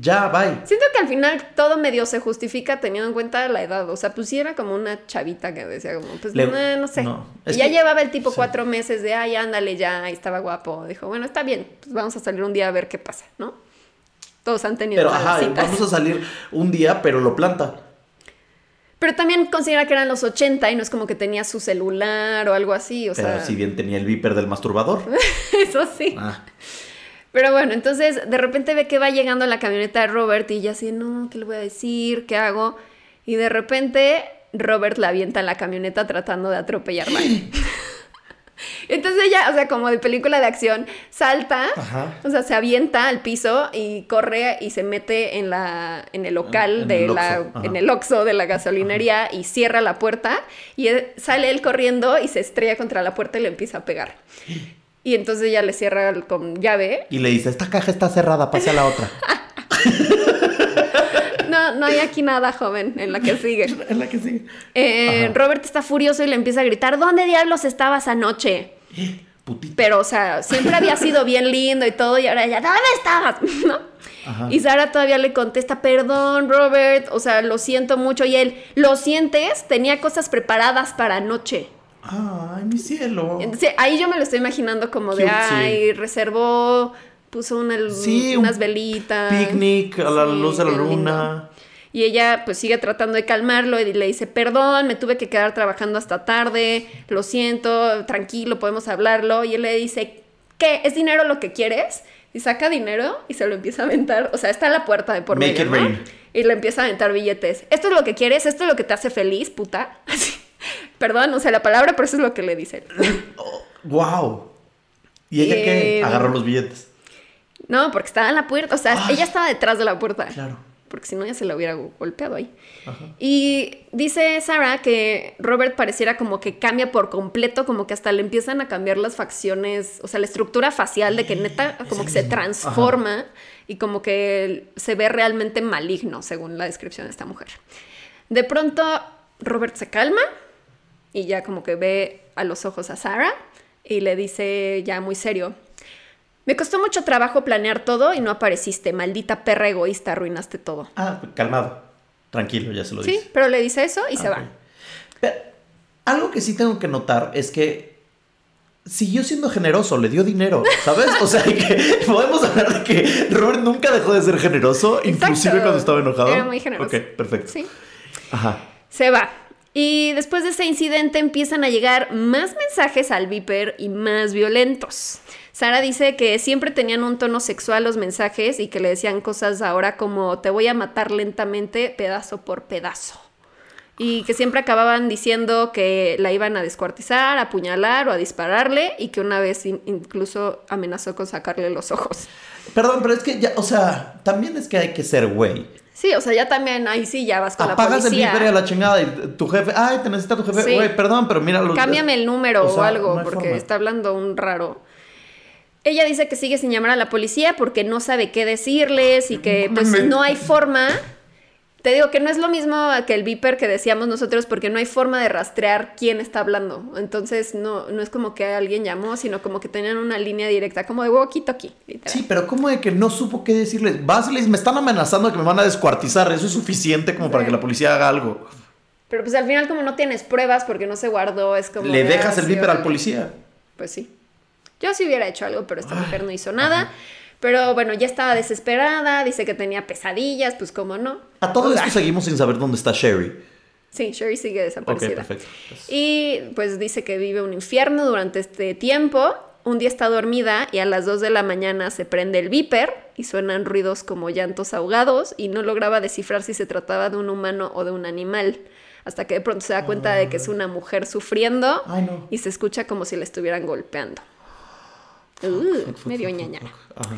Ya, bye. Siento que al final todo medio se justifica teniendo en cuenta la edad. O sea, pues sí era como una chavita que decía como, pues Le- no sé. no, Y ya que- llevaba el tipo sí. cuatro meses de, ay, ándale ya, y estaba guapo. Dijo, bueno, está bien, pues vamos a salir un día a ver qué pasa, ¿no? Todos han tenido Pero ajá, citas. vamos a salir un día, pero lo planta. Pero también considera que eran los 80 y no es como que tenía su celular o algo así, o Pero sea, si bien tenía el viper del masturbador. eso sí. Ah, Pero bueno, entonces de repente ve que va llegando la camioneta de Robert y ella así, no, ¿qué le voy a decir? ¿Qué hago? Y de repente Robert la avienta en la camioneta tratando de atropellarla. Entonces ella, o sea, como de película de acción, salta, Ajá. o sea, se avienta al piso y corre y se mete en la en el local En de el la ajá. en el Oxxo de la gasolinería y cierra la puerta y él- sale él corriendo y se estrella contra la puerta y le empieza a pegar. Y entonces ella le cierra con llave y le dice, esta caja está cerrada, pase a la otra. No, no hay aquí nada, joven, en la que sigue. Es la que sigue. Eh. Robert está furioso y le empieza a gritar, ¿dónde diablos estabas anoche? Putita. Pero, o sea, siempre había sido bien lindo y todo, y ahora ya, ¿dónde estabas? ¿No? Ajá. Y Sara todavía le contesta, perdón, Robert, o sea, lo siento mucho. Y él, ¿lo sientes? Tenía cosas preparadas para anoche. Ay, mi cielo. Entonces, ahí yo me lo estoy imaginando como de, sí. ay, reservó, puso una- Sí, un unas velitas. Picnic a la Sí, luz de la lindo. Y ella pues sigue tratando de calmarlo y le dice, perdón, me tuve que quedar trabajando hasta tarde, lo siento, tranquilo, podemos hablarlo. Y él le dice, ¿qué? ¿Es dinero lo que quieres? Y saca dinero y se lo empieza a aventar, o sea, está en la puerta de por medio. Y le empieza a aventar billetes. ¿Esto es lo que quieres? ¿Esto es lo que te hace feliz, puta? Así. Perdón, no sé la palabra, pero eso es lo que le dice. wow. ¿Y ella qué? Eh, Agarró los billetes. No, porque estaba en la puerta, o sea, Ay. ella estaba detrás de la puerta. Claro. Porque si no ya se la hubiera go- golpeado ahí. Ajá. Y dice Sarah que Robert pareciera como que cambia por completo, como que hasta le empiezan a cambiar las facciones, o sea, la estructura facial de que neta como que se transforma y como que se ve realmente maligno, según la descripción de esta mujer. De pronto, Robert se calma y ya como que ve a los ojos a Sarah y le dice ya muy serio, me costó mucho trabajo planear todo y no apareciste, maldita perra egoísta, arruinaste todo. Ah, calmado. Tranquilo, ya se lo Sí, dice. pero le dice eso y se Ah, va. Pero, algo que sí tengo que notar es que siguió siendo generoso, le dio dinero, ¿sabes? O sea, que podemos hablar de que Robert nunca dejó de ser generoso, inclusive cuando estaba enojado. Era muy generoso. Ok, perfecto. Sí. Ajá. Se va. Y después de ese incidente empiezan a llegar más mensajes al Viper y más violentos. Sara dice que siempre tenían un tono sexual los mensajes y que le decían cosas ahora como te voy a matar lentamente, pedazo por pedazo. Y que siempre acababan diciendo que la iban a descuartizar, a apuñalar o a dispararle y que una vez in- incluso amenazó con sacarle los ojos. Perdón, pero es que ya, o sea, también es que hay que ser güey. Sí, o sea, ya también ahí sí ya vas con Apagas la el policía. viper y a la chingada y tu jefe, ay, te necesita tu jefe, Sí. güey, perdón, pero mira los Cámbiame el número o sea, o algo, no porque forma. está hablando un raro. Ella dice que sigue sin llamar a la policía porque no sabe qué decirles y que pues Me- no hay forma. Te digo que no es lo mismo que el viper que decíamos nosotros porque no hay forma de rastrear quién está hablando. Entonces no, no es como que alguien llamó, sino como que tenían una línea directa, como de walkie-talkie. Sí, pero ¿cómo de que no supo qué decirles? Vas y me están amenazando que me van a descuartizar. Eso es suficiente como para que la policía haga algo. Pero pues al final como no tienes pruebas porque no se guardó, es como... Le de, dejas ah, el viper al policía. Pues sí. Yo sí hubiera hecho algo, pero esta mujer no hizo nada. Pero bueno, ya estaba desesperada, dice que tenía pesadillas, pues cómo no. A todo Pues, esto ah, seguimos sin saber dónde está Sherry. Sí, Sherry sigue desaparecida. perfecto. Y pues dice que vive un infierno durante este tiempo. Un día está dormida y a las 2 de la mañana se prende el viper y suenan ruidos como llantos ahogados y no lograba descifrar si se trataba de un humano o de un animal. Hasta que de pronto se da cuenta de que es una mujer sufriendo y se escucha como si la estuvieran golpeando. Uh, medio ñañara. Ajá.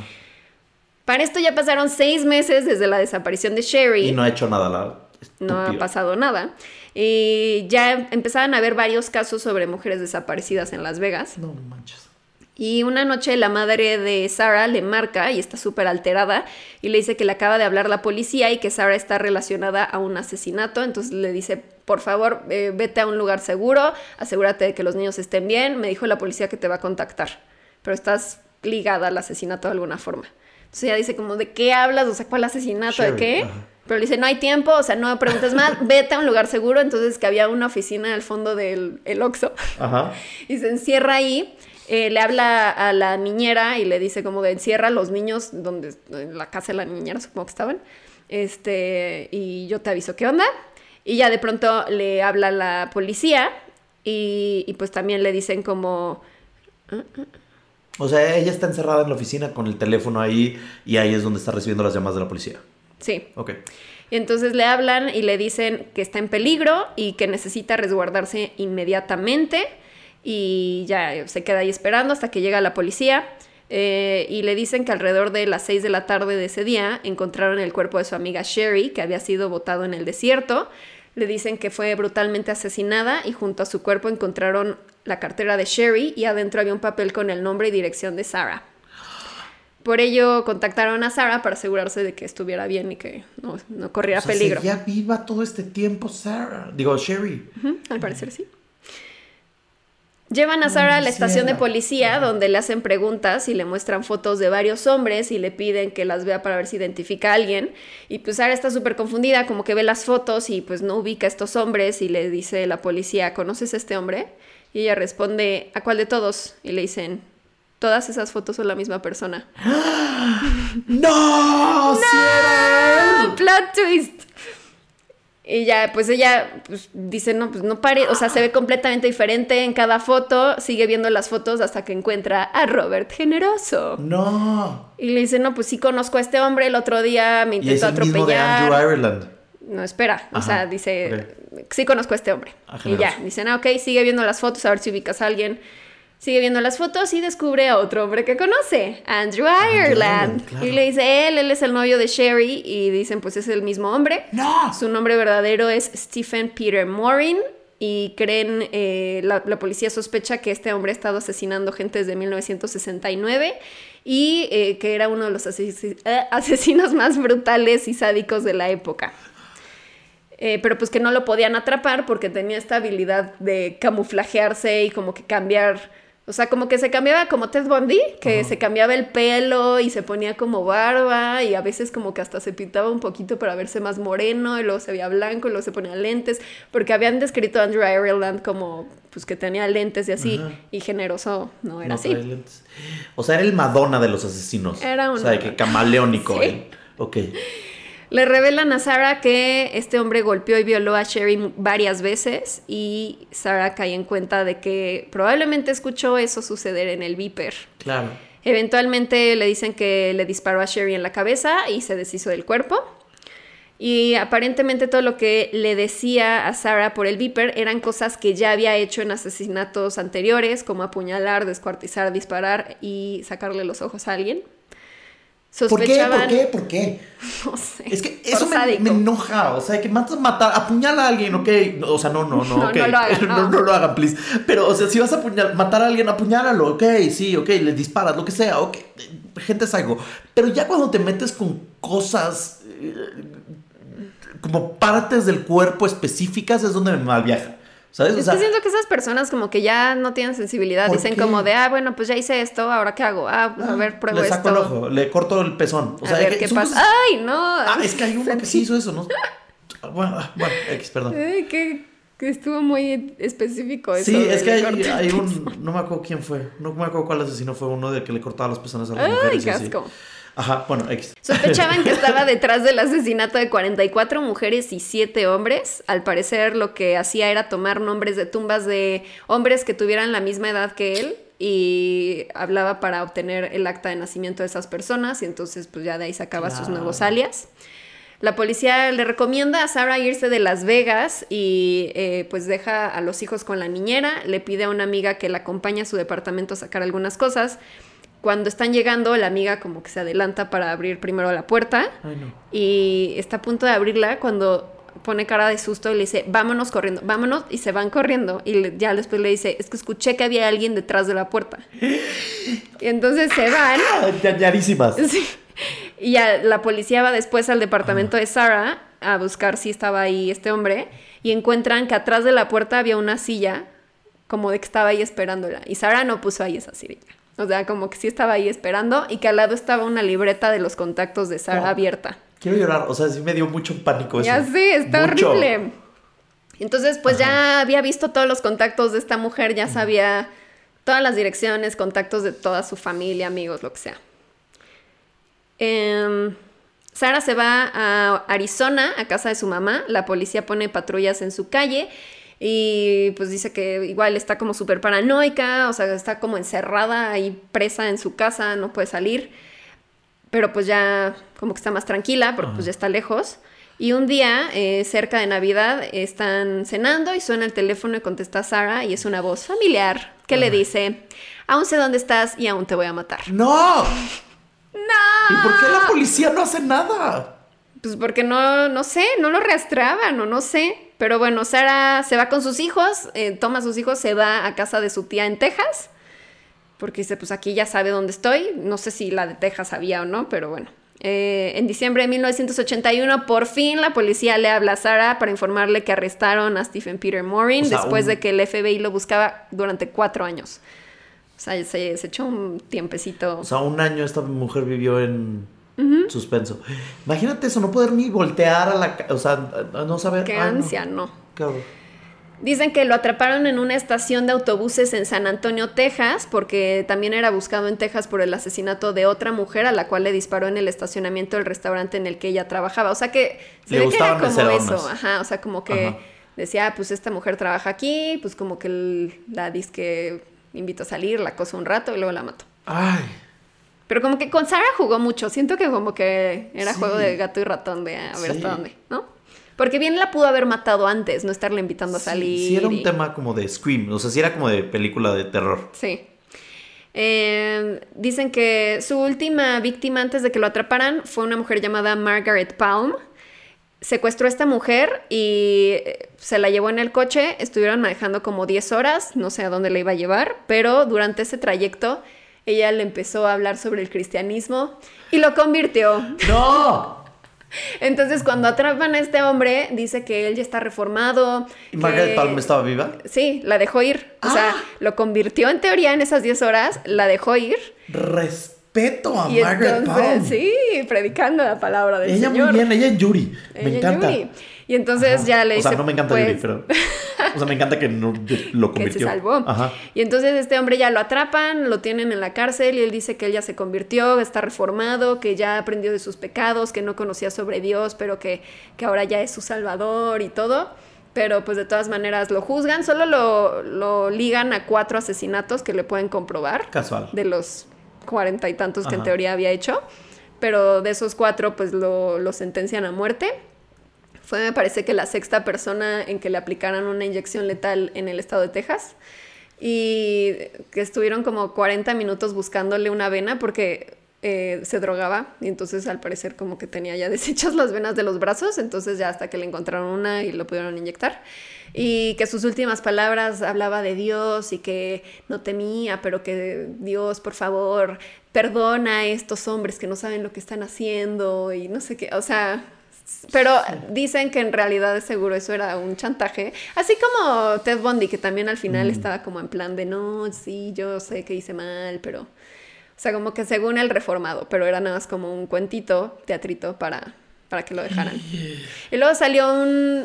Para esto ya pasaron seis meses desde la desaparición de Sherry Y no ha hecho nada la no ha pasado nada. Y ya empezaban a haber varios casos sobre mujeres desaparecidas en Las Vegas. No manches. Y una noche la madre de Sarah le marca y está súper alterada y le dice que le acaba de hablar la policía y que Sarah está relacionada a un asesinato. Entonces le dice, por favor, eh, vete a un lugar seguro, asegúrate de que los niños estén bien. Me dijo la policía que te va a contactar, pero estás ligada al asesinato de alguna forma. Entonces ella dice como, ¿de qué hablas? O sea, ¿cuál asesinato? ¿De qué? Pero le dice, no hay tiempo, o sea, no preguntes más, vete a un lugar seguro. Entonces que había una oficina al fondo del el Oxxo Ajá. y se encierra ahí. eh, le habla a la niñera y le dice como de encierra a los niños donde en la casa de la niñera supongo que estaban. Este, y yo te aviso qué onda. Y ya de pronto le habla la policía y, y pues también le dicen como O sea, ella está encerrada en la oficina con el teléfono ahí y ahí es donde está recibiendo las llamadas de la policía. sí. Ok. Y entonces le hablan y le dicen que está en peligro y que necesita resguardarse inmediatamente. Y ya se queda ahí esperando hasta que llega la policía. Eh, y le dicen que alrededor de las 6 de la tarde de ese día encontraron el cuerpo de su amiga Sherry, que había sido botado en el desierto. Le dicen que fue brutalmente asesinada y junto a su cuerpo encontraron la cartera de Sherry y adentro había un papel con el nombre y dirección de Sarah. Por ello contactaron a Sarah para asegurarse de que estuviera bien y que no, no corriera O sea, peligro. seguía viva todo este tiempo, Sarah. Digo, Sherry. Al parecer sí. Llevan a Sarah a la estación de policía donde le hacen preguntas y le muestran fotos de varios hombres y le piden que las vea para ver si identifica a alguien. Y pues Sarah está súper confundida, como que ve las fotos y pues no ubica a estos hombres y le dice la policía, ¿conoces a este hombre? Y ella responde, ¿a cuál de todos? Y le dicen, todas esas fotos son la misma persona. ¡No! ¡Sí era él! ¡Ah, plot twist! Y ya, pues ella pues, dice, no, pues no pare, o sea, se ve completamente diferente en cada foto, sigue viendo las fotos hasta que encuentra a Robert Generoso. ¡No! Y le dice, no, pues sí conozco a este hombre, el otro día me Y es intentó el mismo de Andrew atropellar. Ireland. No, espera, o sea, dice, sí conozco a este hombre. Ah, y ya, dicen, ah, ok, sigue viendo las fotos, a ver si ubicas a alguien. Sigue viendo las fotos y descubre a otro hombre que conoce, Andrew Ireland. Claro. Y le dice, él, él es el novio de Sherry. Y dicen, pues es el mismo hombre. ¡No! Su nombre verdadero es Stephen Peter Morin. Y creen, eh, la, la policía sospecha que este hombre ha estado asesinando gente desde 1969 y eh, que era uno de los eh, asesinos más brutales y sádicos de la época. Eh, pero pues que no lo podían atrapar porque tenía esta habilidad de camuflajearse y como que cambiar, o sea, como que se cambiaba como Ted Bundy, que se cambiaba el pelo y se ponía como barba y a veces como que hasta se pintaba un poquito para verse más moreno y luego se veía blanco y luego se ponía lentes, porque habían descrito a Andrew Ireland como pues que tenía lentes y así y generoso no era No así. O sea, era el Madonna de los asesinos. Era O sea, que camaleónico. Sí. él. Ok. Le revelan a Sara que este hombre golpeó y violó a Sherry varias veces y Sara cae en cuenta de que probablemente escuchó eso suceder en el Viper. Claro. Eventualmente le dicen que le disparó a Sherry en la cabeza y se deshizo del cuerpo. Y aparentemente todo lo que le decía a Sara por el Viper eran cosas que ya había hecho en asesinatos anteriores, como apuñalar, descuartizar, disparar y sacarle los ojos a alguien. ¿Por qué? ¿Por qué? ¿Por qué? no sé, Es que eso me, enoja. O sea, que matas matar, apuñala a alguien, ok. O sea, no, no, no, No, ok. no lo hagan, no. no, no lo hagan, please. Pero, o sea, si vas a apuñalar, matar a alguien, apuñálalo, ok, sí, ok, le disparas, lo que sea, ok. Gente es algo. Pero ya cuando te metes con cosas eh, como partes del cuerpo específicas es donde me malviaja. ¿Sabes? O Es que siento que esas personas como que ya no tienen sensibilidad. ¿Por Dicen qué? como de, ah, bueno, pues ya hice esto, ahora qué hago. Ah, a ver, pruebo le saco el esto. ojo, le corto el pezón. O a sea, ver que qué pasa. Ay, no. Ah, es que hay uno que sí hizo eso, ¿no? Bueno, ah, bueno, X, perdón. Ay, que, que estuvo muy específico eso. Sí, es que hay, un. No me acuerdo quién fue. No me acuerdo cuál asesino fue uno de que le cortaba las pezones a las Ay, mujeres. y qué así. Ajá, bueno, X. Sospechaban que estaba detrás del asesinato de 44 mujeres y 7 hombres. Al parecer lo que hacía era tomar nombres de tumbas de hombres que tuvieran la misma edad que él y hablaba para obtener el acta de nacimiento de esas personas y entonces pues ya de ahí sacaba sus nuevos alias. La policía le recomienda a Sara irse de Las Vegas y eh, pues deja a los hijos con la niñera, le pide a una amiga que la acompañe a su departamento a sacar algunas cosas. Cuando están llegando, la amiga como que se adelanta para abrir primero la puerta Ay, no. y está a punto de abrirla cuando pone cara de susto y le dice, vámonos corriendo, vámonos, y se van corriendo. Y le- ya después le dice, es que escuché que había alguien detrás de la puerta. Y entonces se van. Ah, Dañadísimas. Sí. Y ya la policía va después al departamento de Sara a buscar si estaba ahí este hombre y encuentran que atrás de la puerta había una silla como de que estaba ahí esperándola. Y Sara no puso ahí esa silla. O sea, como que sí estaba ahí esperando y que al lado estaba una libreta de los contactos de Sara Oh. abierta. Quiero llorar. O sea, sí me dio mucho pánico eso. Ya sé, está Mucho. horrible. Entonces, pues ya había visto todos los contactos de esta mujer, ya sabía todas las direcciones, contactos de toda su familia, amigos, lo que sea. Em, Sara se va a Arizona, a casa de su mamá. La policía pone patrullas en su calle y pues dice que igual está como súper paranoica, o sea, está como encerrada ahí presa en su casa, no puede salir. Pero pues ya como que está más tranquila, porque pues ya está lejos. Y un día, eh, cerca de Navidad, están cenando y suena el teléfono y contesta Sara y es una voz familiar que le dice, aún sé dónde estás y aún te voy a matar. ¡No! ¡No! ¿Y por qué la policía no hace nada? Pues porque no, no sé, no lo rastreaban o no sé. Pero bueno, Sara se va con sus hijos, eh, toma a sus hijos, se va a casa de su tía en Texas. Porque dice, pues aquí ya sabe dónde estoy. No sé si la de Texas sabía o no, pero bueno. Eh, en diciembre de 1981, por fin la policía le habla a Sara para informarle que arrestaron a Stephen Peter Morin O sea, después un- de que el FBI lo buscaba durante cuatro años. O sea, se, se echó un tiempecito. O sea, un año esta mujer vivió en suspenso. Imagínate eso, no poder ni voltear a la... O sea, no saber... Qué Ay, no. ansia, no. Horror. Dicen que lo atraparon en una estación de autobuses en San Antonio, Texas, porque también era buscado en Texas por el asesinato de otra mujer a la cual le disparó en el estacionamiento del restaurante en el que ella trabajaba. O sea que se Le ve que era como eso, ajá, o sea, como que Ajá. decía, "Ah, pues esta mujer trabaja aquí, pues como que la disque invito a salir, la cosa un rato y luego la mato. Ay. Pero como que con Sara jugó mucho, siento que como que era Sí. juego de gato y ratón de a ver Sí. hasta dónde, ¿no? Porque bien la pudo haber matado antes, no estarle invitando a Sí, salir. sí era un y- tema como de Scream. O sea, sí era como de película de terror. Sí. Eh, dicen que su última víctima antes de que lo atraparan fue una mujer llamada Margaret Palm. Secuestró a esta mujer y eh, se la llevó en el coche. Estuvieron manejando como 10 horas, no sé a dónde la iba a llevar, pero durante ese trayecto ella le empezó a hablar sobre el cristianismo y lo convirtió. ¡No! Entonces, cuando atrapan a este hombre, dice que él ya está reformado. ¿Y Margaret que- Palmer estaba viva? Sí, la dejó ir. O sea, Ah. lo convirtió en teoría en esas 10 horas, la dejó ir. Respeto a y Margaret entonces, Palmer. sí, predicando la palabra del Ella Señor. muy bien, ella en Yuri. Me Ella encanta. Yuri. Y entonces Ajá. ya le O dice. sea, no me encanta pues, Yuri, pero. O sea, me encanta que no, lo que convirtió. se salvó. Ajá. Y entonces este hombre ya lo atrapan, lo tienen en la cárcel y él dice que él ya se convirtió, está reformado, que ya aprendió de sus pecados, que no conocía sobre Dios, pero que, que ahora ya es su salvador y todo. Pero pues de todas maneras lo juzgan, solo lo, lo ligan a cuatro asesinatos que le pueden comprobar Casual. de los cuarenta y tantos que en teoría había hecho. Pero de esos cuatro pues lo, lo sentencian a muerte. Fue, me parece que la sexta persona en que le aplicaran una inyección letal en el estado de Texas. Y que estuvieron como 40 minutos buscándole una vena porque eh, se drogaba. Y entonces al parecer como que tenía ya deshechas las venas de los brazos. Entonces ya hasta que le encontraron una y lo pudieron inyectar. Y que sus últimas palabras hablaba de Dios y que no temía, pero que Dios, por favor, perdona a estos hombres que no saben lo que están haciendo y no sé qué. O sea, pero dicen que en realidad seguro eso era un chantaje. Así como Ted Bundy, que también al final estaba como en plan de no, sí, yo sé que hice mal, pero. O sea, como que según el reformado, pero era nada más como un cuentito, teatrito para, para que lo dejaran. Y luego salió un,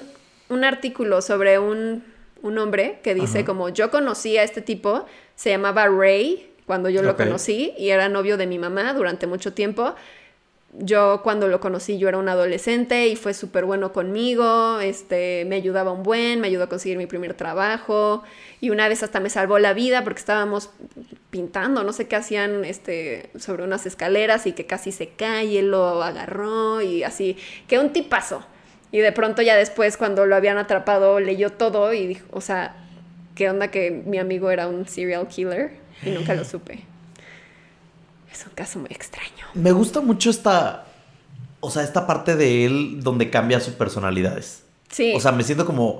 un artículo sobre un, un hombre que dice Ajá. como yo conocí a este tipo, se llamaba Ray cuando yo lo conocí y era novio de mi mamá durante mucho tiempo. Yo cuando lo conocí yo era un adolescente y fue súper bueno conmigo, este, me ayudaba un buen, me ayudó a conseguir mi primer trabajo y una vez hasta me salvó la vida porque estábamos pintando, no sé qué hacían este, sobre unas escaleras y que casi se cae y lo agarró y así, que un tipazo. Y de pronto ya después cuando lo habían atrapado leyó todo y dijo, o sea, ¿qué onda que mi amigo era un serial killer? Y nunca lo supe. Es un caso muy extraño. Me gusta mucho esta. O sea, esta parte de él donde cambia sus personalidades. Sí. O sea, me siento como.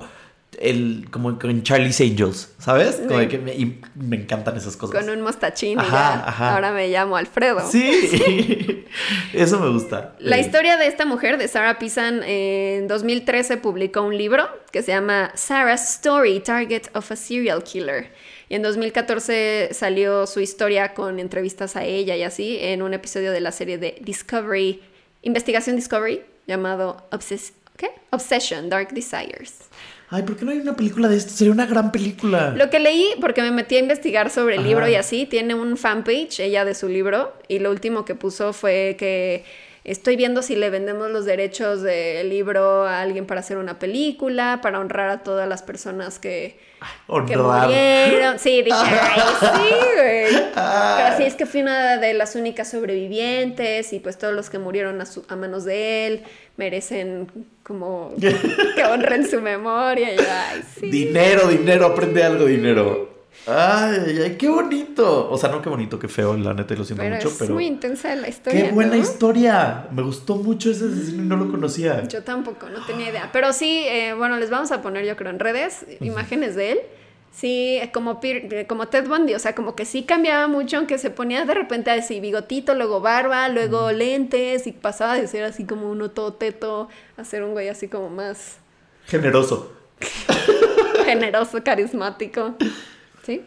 El, como en Charlie's Angels, ¿sabes? Como Sí. que me, y me encantan esas cosas. con un mostachín y Ajá, ya. ajá. Ahora me llamo Alfredo. Sí, eso me gusta. La Eh, historia de esta mujer, de Sarah Pisan, en 2013 publicó un libro que se llama Sarah's Story, Target of a Serial Killer. En 2014 salió su historia con entrevistas a ella y así en un episodio de la serie de Discovery, Investigación Discovery, llamado Obses- ¿qué? Obsession, Dark Desires. Ay, ¿por qué no hay una película de esto? Sería una gran película. Lo que leí, porque me metí a investigar sobre el Ajá. libro y así, tiene un fanpage, ella de su libro, y lo último que puso fue que estoy viendo si le vendemos los derechos del libro a alguien para hacer una película, para honrar a todas las personas que, que murieron. Sí, dije, ay, sí, güey. Ah. Pero sí, es que fui una de las únicas sobrevivientes y pues todos los que murieron a, su- a manos de él merecen como que honren su memoria. Y yo, ay, sí. Dinero, dinero, aprende algo, dinero. Ay, ay, qué bonito. O sea, no qué bonito, qué feo, la neta, lo siento Pero mucho, es pero. muy intensa la historia. Qué buena ¿no? historia. Me gustó mucho ese asesino y no lo conocía. Yo tampoco, no tenía idea. Pero sí, eh, bueno, les vamos a poner, yo creo, en redes imágenes de él. Sí, eh, como, eh, como Ted Bundy, o sea, como que sí cambiaba mucho, aunque se ponía de repente así bigotito, luego barba, luego lentes, y pasaba de ser así como uno todo teto a ser un güey así como más Generoso. generoso, carismático. ¿Sí?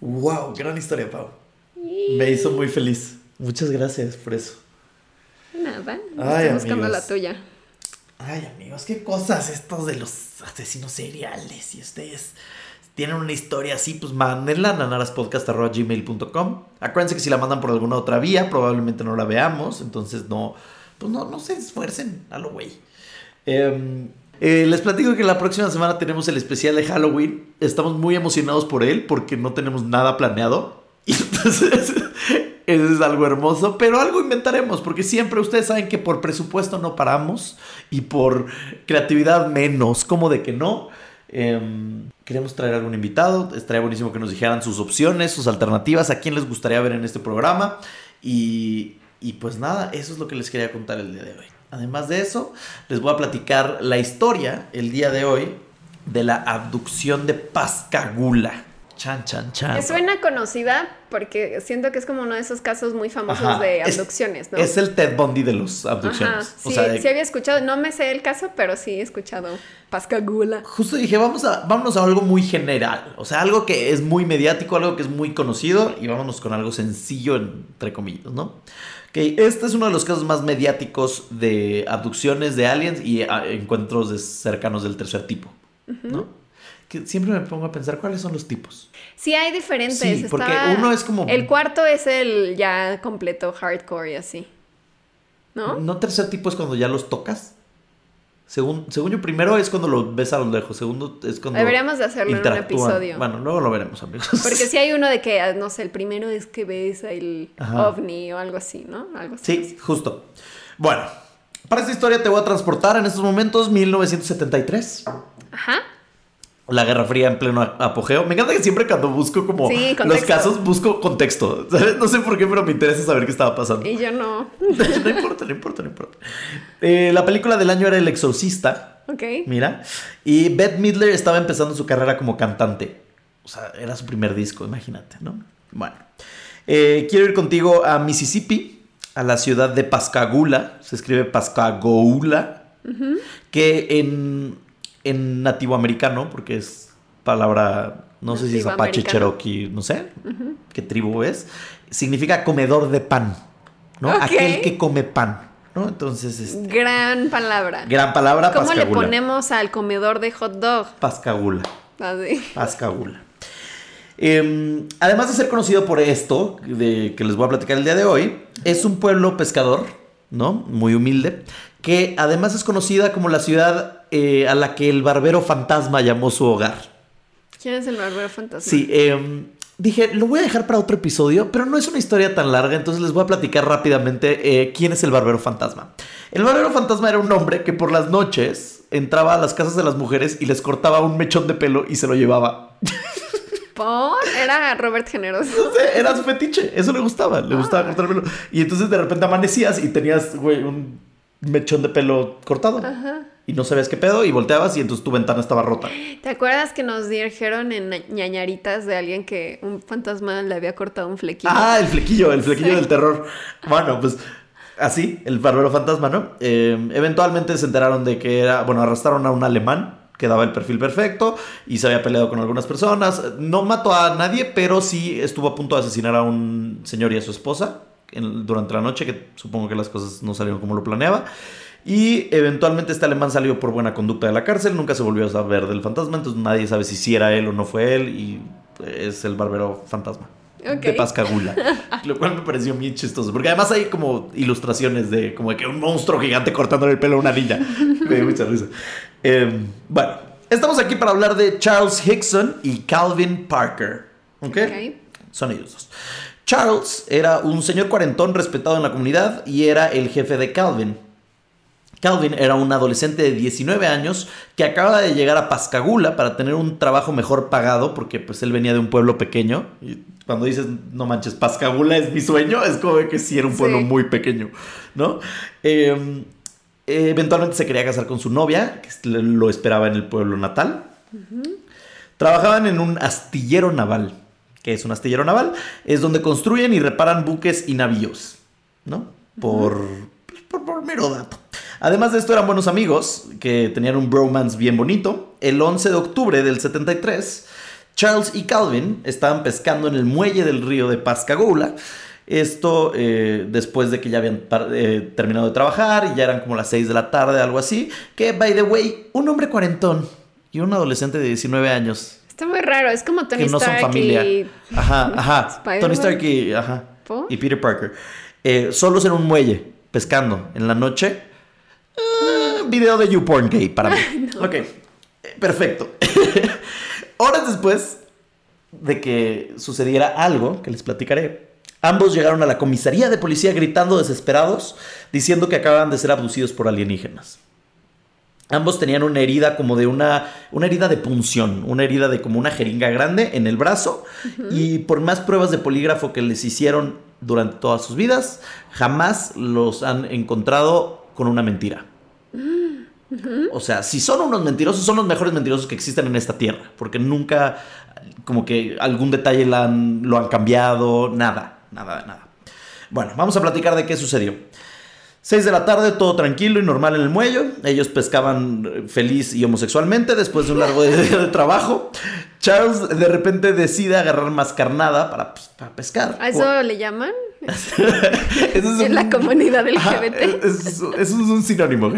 Wow, gran historia, Pau. Me hizo muy feliz. Muchas gracias por eso. Nada, Ay, estoy buscando amigos. la tuya. Ay, amigos, qué cosas estos de los asesinos seriales. Si ustedes tienen una historia así, pues mándenla a nanaraspodcast.gmail.com. Acuérdense que si la mandan por alguna otra vía, probablemente no la veamos. Entonces no, pues no, no se esfuercen a lo güey. Em, eh, les platico que la próxima semana tenemos el especial de Halloween. Estamos muy emocionados por él porque no tenemos nada planeado. Entonces, eso es algo hermoso, pero algo inventaremos porque siempre ustedes saben que por presupuesto no paramos y por creatividad menos. ¿Cómo de que no? Em, queremos traer algún invitado. Estaría buenísimo que nos dijeran sus opciones, sus alternativas, a quién les gustaría ver en este programa. Y pues nada, eso es lo que les quería contar el día de hoy. Además de eso, les voy a platicar la historia el día de hoy de la abducción de Pascagoula. Chan, chan, chan. Me suena conocida porque siento que es como uno de esos casos muy famosos Ajá, de es- abducciones, ¿no? Es el Ted Bundy de los abducciones. Ajá, O sí, sea, sí había escuchado, no me sé el caso, pero sí he escuchado Pascagula. Justo dije, vamos a, vámonos a algo muy general. O sea, algo que es muy mediático, algo que es muy conocido. Y vámonos con algo sencillo, entre comillas, ¿no? Ok, este es uno de los casos más mediáticos de abducciones de aliens y ah, encuentros de cercanos del tercer tipo, ¿no? Que siempre me pongo a pensar cuáles son los tipos. Sí, hay diferentes. Sí, porque uno es como- El cuarto es el ya completo hardcore y así. ¿No? ¿No tercer tipo es cuando ya los tocas? Según, según yo, primero es cuando lo ves a lo lejos. Segundo es cuando. Deberíamos de hacerlo en un episodio. Bueno, luego lo veremos, amigos. Porque si hay uno de que, ah, no sé, el primero es que ves el Ajá. ovni o algo así, ¿no? Algo así. Sí, justo. Bueno, para esta historia te voy a transportar en estos momentos 1973. Ajá. La Guerra Fría en pleno apogeo. Me encanta que siempre cuando busco como Sí, los casos busco contexto. ¿sabes? No sé por qué, pero me interesa saber qué estaba pasando. Y yo no. no importa, no importa, no importa. Eh, la película del año era El Exorcista. Ok. Mira. Y Bette Midler estaba empezando su carrera como cantante. O sea, era su primer disco, imagínate, ¿no? Bueno. Eh, quiero ir contigo a Mississippi, a la ciudad de Pascagoula. Se escribe Pascagoula. Que en, en nativo americano, porque es palabra, no sé si es Apache, americano. Cherokee, no sé qué tribu es. Significa comedor de pan, ¿no? Aquel que come pan, ¿no? Entonces, es Gran palabra. gran palabra, ¿Cómo le ponemos al comedor de hot dog? Pascagoula. Así. Pascagoula. Eh, además de ser conocido por esto, de, que les voy a platicar el día de hoy, es un pueblo pescador, ¿no? Muy humilde, que además es conocida como la ciudad eh, a la que el barbero fantasma llamó su hogar. ¿Quién es el barbero fantasma? Sí, eh, dije, lo voy a dejar para otro episodio, pero no es una historia tan larga, entonces les voy a platicar rápidamente eh, quién es el barbero fantasma. El barbero fantasma era un hombre que por las noches entraba a las casas de las mujeres y les cortaba un mechón de pelo y se lo llevaba. ¿Por? Era Robert Generoso. No sé, era su fetiche, eso le gustaba, le gustaba cortar el pelo. Y entonces de repente amanecías y tenías, güey, un mechón de pelo cortado. Y no sabías qué pedo y volteabas y entonces tu ventana estaba rota. ¿Te acuerdas que nos dijeron en ñañaritas de alguien que un fantasma le había cortado un flequillo? Ah, el flequillo, el flequillo Sí. del terror. Bueno, pues así, el barbero fantasma, ¿no? Eh, eventualmente se enteraron de que era, bueno, arrastraron a un alemán que daba el perfil perfecto y se había peleado con algunas personas. No mató a nadie, pero sí estuvo a punto de asesinar a un señor y a su esposa en- durante la noche, que supongo que las cosas no salieron como lo planeaba. Y eventualmente este alemán salió por buena conducta de la cárcel, nunca se volvió a saber del fantasma, entonces nadie sabe si sí era él o no fue él y es el barbero fantasma. Ok. De Pascagoula. lo cual me pareció bien chistoso. Porque además hay como ilustraciones de como de que un monstruo gigante cortándole el pelo a una niña. me dio mucha risa. Eh, bueno, estamos aquí para hablar de Charles Hickson y Calvin Parker. ¿Ok? Ok. Son ellos dos. Charles era un señor cuarentón respetado en la comunidad y era el jefe de Calvin. Calvin era un adolescente de 19 años que acaba de llegar a Pascagoula para tener un trabajo mejor pagado porque pues él venía de un pueblo pequeño y cuando dices no manches Pascagoula es mi sueño es como que sí era un pueblo Sí. muy pequeño, ¿no? Eh, eventualmente se quería casar con su novia que lo esperaba en el pueblo natal. Trabajaban en un astillero naval. ¿Qué es un astillero naval? Es donde construyen y reparan buques y navíos, ¿no? Por, pues, por, por mero dato. Además de esto eran buenos amigos que tenían un bromance bien bonito. El 11 de octubre del 73, Charles y Calvin estaban pescando en el muelle del río de Pascagoula. Esto eh, después de que ya habían eh, terminado de trabajar y ya eran como las 6 de la tarde, algo así. Que, by the way, un hombre cuarentón y un adolescente de 19 años Está muy raro, es como Tony que no son Stark familia. y... Ajá, ajá. Tony Stark y, ajá, ¿Po? y Peter Parker. Eh, solos en un muelle, pescando en la noche. Eh, video de YouPorn gay para mí. Ok, eh, perfecto. Horas después de que sucediera algo que les platicaré, ambos llegaron a la comisaría de policía gritando desesperados, diciendo que acababan de ser abducidos por alienígenas. Ambos tenían una herida como de una, una herida de punción, una herida de como una jeringa grande en el brazo y por más pruebas de polígrafo que les hicieron durante todas sus vidas, jamás los han encontrado con una mentira. O sea, si son unos mentirosos, son los mejores mentirosos que existen en esta tierra. Porque nunca, como que algún detalle han- lo han cambiado, nada, nada, nada. Bueno, vamos a platicar de qué sucedió. 6 de la tarde, todo tranquilo y normal en el muelle. Ellos pescaban eh, feliz y homosexualmente después de un largo día de trabajo. Charles de repente decide agarrar más carnada para, pues, para pescar. ¿A eso le llaman? Eso es En la un- comunidad LGBT. es- es- eso es un sinónimo.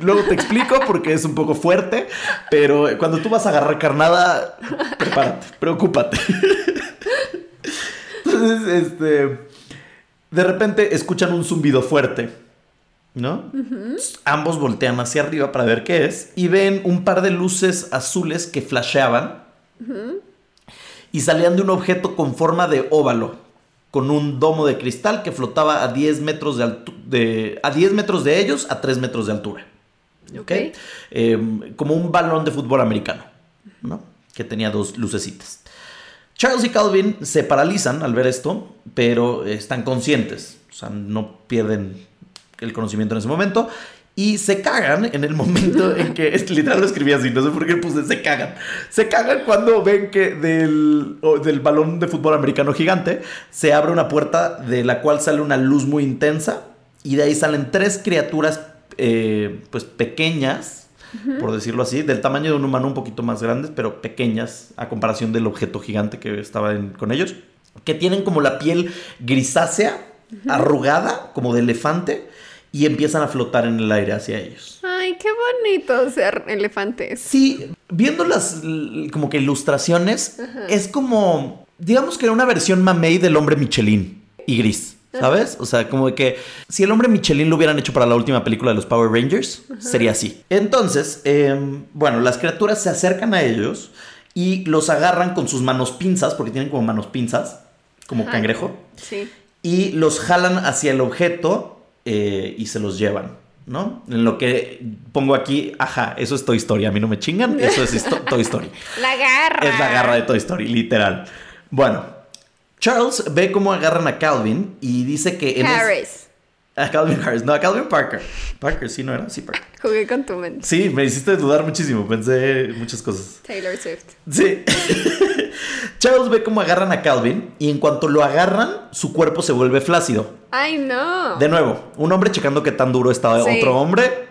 Luego te explico porque es un poco fuerte, pero cuando tú vas a agarrar carnada, prepárate, preocúpate. Entonces, este, de repente escuchan un zumbido fuerte, ¿no? Ambos voltean hacia arriba para ver qué es y ven un par de luces azules que flasheaban y salían de un objeto con forma de óvalo, con un domo de cristal que flotaba a 10 metros de, de- a 10 metros de ellos a 3 metros de altura. ¿ok? Eh, como un balón de fútbol americano, ¿no? Que tenía dos lucecitas. Charles y Calvin se paralizan al ver esto, pero están conscientes, o sea, no pierden el conocimiento en ese momento. Y se cagan en el momento en que, es- literal lo escribí así, no sé por qué puse se cagan. Se cagan cuando ven que del, o del balón de fútbol americano gigante se abre una puerta de la cual sale una luz muy intensa y de ahí salen tres criaturas eh, pues pequeñas, por decirlo así, del tamaño de un humano un poquito más grandes, pero pequeñas a comparación del objeto gigante que estaba en- con ellos, que tienen como la piel grisácea, arrugada, como de elefante, y empiezan a flotar en el aire hacia ellos. Ay, qué bonito ser elefantes. Sí, viendo las como que ilustraciones, es como, digamos que era una versión mamey del hombre Michelin y gris. ¿Sabes? O sea, como de que si el hombre Michelin lo hubieran hecho para la última película de los Power Rangers, sería así. Entonces, em, bueno, las criaturas se acercan a ellos y los agarran con sus manos pinzas, porque tienen como manos pinzas, como Ajá. cangrejo Sí. y los jalan hacia el objeto eh, y se los llevan, ¿no? En lo que pongo aquí, ajá, eso es Toy Story, a mí no me chingan, eso es histo- Toy Story. La garra. Es la garra de Toy Story, literal. Bueno, Charles ve cómo agarran a Calvin y dice que en es-. A Calvin Harris, no, a Calvin Parker. Parker, sí, no era, sí, Parker. Jugué con tu mente. Sí, me hiciste dudar muchísimo, pensé muchas cosas. Taylor Swift. Sí. Charles ve cómo agarran a Calvin y en cuanto lo agarran, su cuerpo se vuelve flácido. Ay, no. De nuevo, un hombre checando qué tan duro estaba Sí. otro hombre.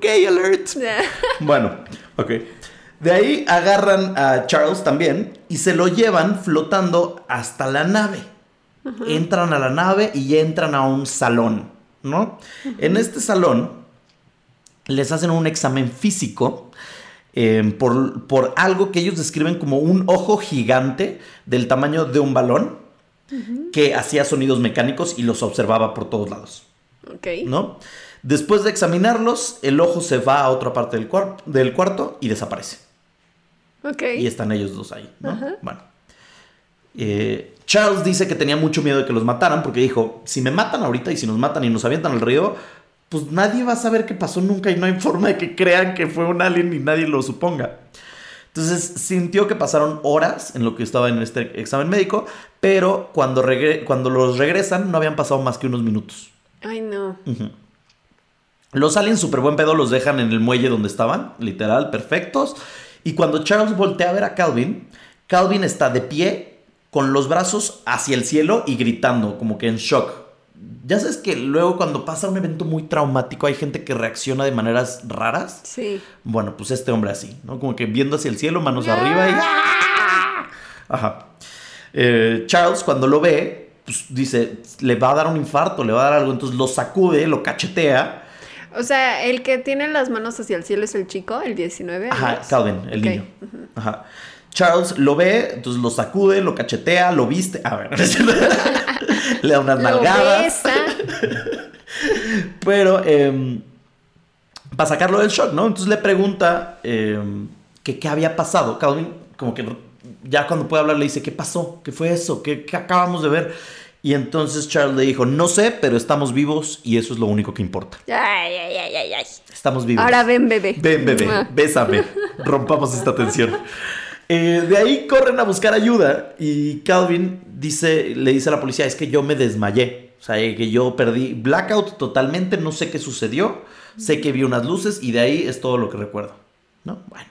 Gay alert. Bueno, ok. De ahí agarran a Charles también y se lo llevan flotando hasta la nave. Entran a la nave y entran a un salón, ¿no? En este salón les hacen un examen físico eh, por, por algo que ellos describen como un ojo gigante del tamaño de un balón que hacía sonidos mecánicos y los observaba por todos lados. ¿no? Después de examinarlos, el ojo se va a otra parte del, cuar- del cuarto y desaparece. Ok. Y están ellos dos ahí, ¿no? Bueno. Eh, Charles dice que tenía mucho miedo de que los mataran porque dijo, si me matan ahorita y si nos matan y nos avientan al río, pues nadie va a saber qué pasó nunca y no hay forma de que crean que fue un alien y nadie lo suponga. Entonces sintió que pasaron horas en lo que estaba en este examen médico, pero cuando, regre- cuando los regresan no habían pasado más que unos minutos. Ay, no. Los aliens super buen pedo los dejan en el muelle donde estaban, literal, perfectos. Y cuando Charles voltea a ver a Calvin, Calvin está de pie con los brazos hacia el cielo y gritando, como que en shock. Ya sabes que luego cuando pasa un evento muy traumático hay gente que reacciona de maneras raras. Sí. Bueno, pues este hombre así, ¿no? Como que viendo hacia el cielo, manos arriba y... ¡ah! Ajá. Eh, Charles cuando lo ve, pues dice, le va a dar un infarto, le va a dar algo, entonces lo sacude, lo cachetea. O sea, el que tiene las manos hacia el cielo es el chico, el 19. Ajá. Calvin, el niño. Ajá. Charles lo ve, entonces lo sacude, lo cachetea, lo viste. A ver, le da unas nalgadas. Pero em, para sacarlo del shock, ¿no? Entonces le pregunta em, que qué había pasado. Calvin, como que ya cuando puede hablar, le dice: ¿Qué pasó? ¿Qué fue eso? ¿Qué, qué acabamos de ver? Y entonces Charles le dijo: No sé, pero estamos vivos y eso es lo único que importa. Ay, ay, ay, ay, ay. Estamos vivos. Ahora ven, bebé. Ven, bebé, Mua. bésame. Rompamos esta tensión. Eh, de ahí corren a buscar ayuda y Calvin dice, le dice a la policía, es que yo me desmayé. O sea, que yo perdí blackout totalmente, no sé qué sucedió, sé que vi unas luces y de ahí es todo lo que recuerdo. ¿No? Bueno.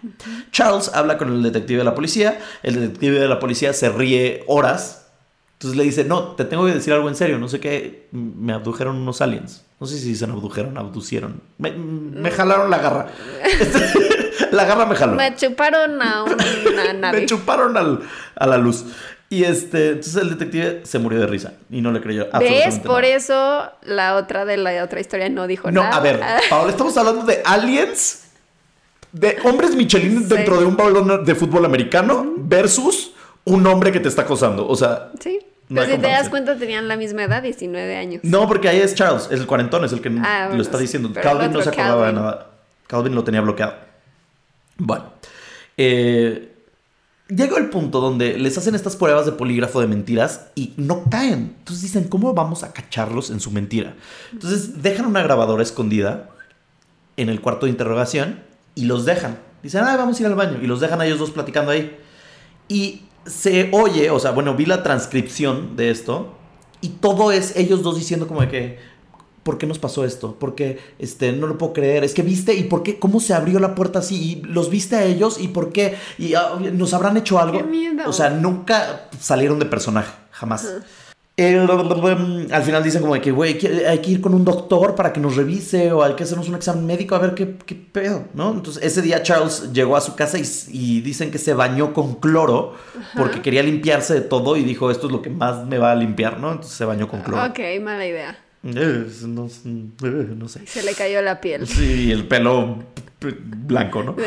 Charles habla con el detective de la policía, el detective de la policía se ríe horas, entonces le dice, no, te tengo que decir algo en serio, no sé qué, me abdujeron unos aliens. No sé si se abdujeron, abducieron. Me, me jalaron la garra. la garra me jaló. Me chuparon a una nave. me chuparon al- a la luz. Y este, entonces el detective se murió de risa y no le creyó ¿Ves? Por nada. eso la otra de la otra historia no dijo No, nada. a ver, Paola, estamos hablando de aliens, de hombres Michelin Sí. dentro de un balón de fútbol americano versus un hombre que te está acosando. O sea, Sí. No Pero hay si te das cuenta, tenían la misma edad, 19 años. no, porque ahí es Charles, es el cuarentón, es el que Ah, lo está diciendo. Calvin no se acordaba de nada. Calvin lo tenía bloqueado. Bueno, eh, llega el punto donde les hacen estas pruebas de polígrafo de mentiras y no caen. Entonces dicen, ¿cómo vamos a cacharlos en su mentira? Entonces dejan una grabadora escondida en el cuarto de interrogación y los dejan. Dicen, ah, vamos a ir al baño. Y los dejan a ellos dos platicando ahí. Y se oye, o sea, bueno, vi la transcripción de esto y todo es ellos dos diciendo como de que, ¿por qué nos pasó esto? Porque, este, no lo puedo creer. Es que viste y por qué, cómo se abrió la puerta así y los viste a ellos y por qué y ah, nos habrán hecho algo. ¡Qué miedo! O sea, nunca salieron de personaje, jamás. El- al final dicen como de que, güey, hay que ir con un doctor para que nos revise o hay que hacernos un examen médico a ver qué, qué pedo, ¿no? Entonces ese día Charles llegó a su casa y, y dicen que se bañó con cloro porque quería limpiarse de todo y dijo, esto es lo que más me va a limpiar, ¿no? Entonces se bañó con cloro. Ok, mala idea. No, no sé. Se le cayó la piel. Sí, el pelo blanco, ¿no?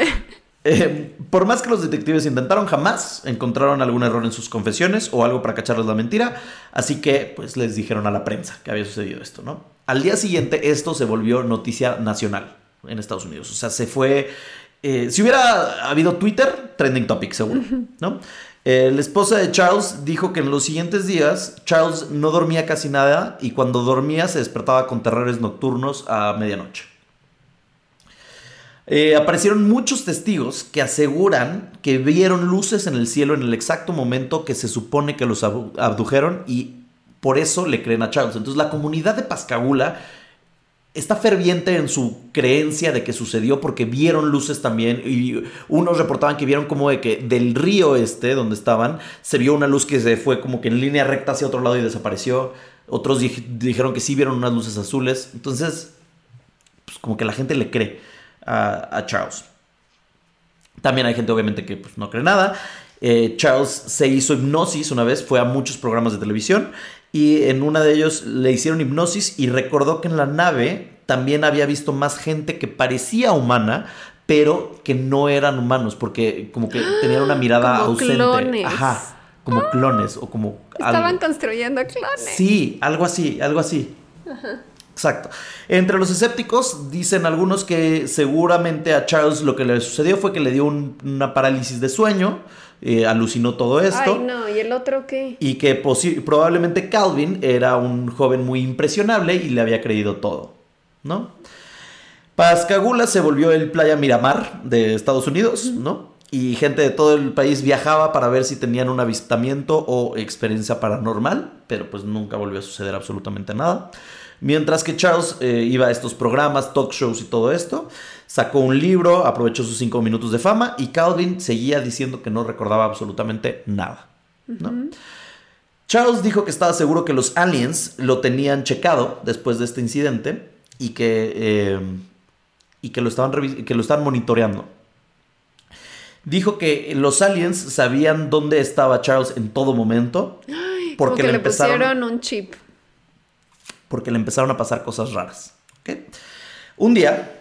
Eh, por más que los detectives intentaron, jamás encontraron algún error en sus confesiones o algo para cacharles la mentira. Así que, pues, les dijeron a la prensa que había sucedido esto, ¿no? Al día siguiente, esto se volvió noticia nacional en Estados Unidos. O sea, se fue. eh, si hubiera habido Twitter, trending topic, seguro, ¿no? Eh, la esposa de Charles dijo que en los siguientes días Charles no dormía casi nada y cuando dormía se despertaba con terrores nocturnos a medianoche. Eh, aparecieron muchos testigos que aseguran que vieron luces en el cielo en el exacto momento que se supone que los abdujeron y por eso le creen a Charles. Entonces la comunidad de Pascagoula está ferviente en su creencia de que sucedió porque vieron luces también y unos reportaban que vieron como de que del río este donde estaban se vio una luz que se fue como que en línea recta hacia otro lado y desapareció. Otros dij- dijeron que sí vieron unas luces azules. Entonces, pues como que la gente le cree a, a Charles. También hay gente obviamente que pues, no cree nada. Eh, Charles se hizo hipnosis una vez, fue a muchos programas de televisión y en una de ellos le hicieron hipnosis y recordó que en la nave también había visto más gente que parecía humana, pero que no eran humanos porque como que tenían una mirada Como ausente. clones. Ajá, como clones o como Estaban algo. construyendo clones. Sí, algo así, algo así. Exacto. Entre los escépticos dicen algunos que seguramente a Charles lo que le sucedió fue que le dio un- una parálisis de sueño, eh, alucinó todo esto. Ay, no, ¿y el otro qué? Y que probablemente Calvin era un joven muy impresionable y le había creído todo, ¿no? Pascagoula se volvió el Playa Miramar de Estados Unidos, ¿no? Y gente de todo el país viajaba para ver si tenían un avistamiento o experiencia paranormal, pero pues nunca volvió a suceder absolutamente nada. Mientras que Charles eh, iba a estos programas, talk shows y todo esto, sacó un libro, aprovechó sus cinco minutos de fama y Calvin seguía diciendo que no recordaba absolutamente nada, ¿no? Charles dijo que estaba seguro que los aliens lo tenían checado después de este incidente y que, eh, y que, lo, estaban que lo estaban monitoreando. Dijo que los aliens sabían dónde estaba Charles en todo momento porque que le, le empezaron, pusieron un chip. porque le empezaron a pasar cosas raras. Un día,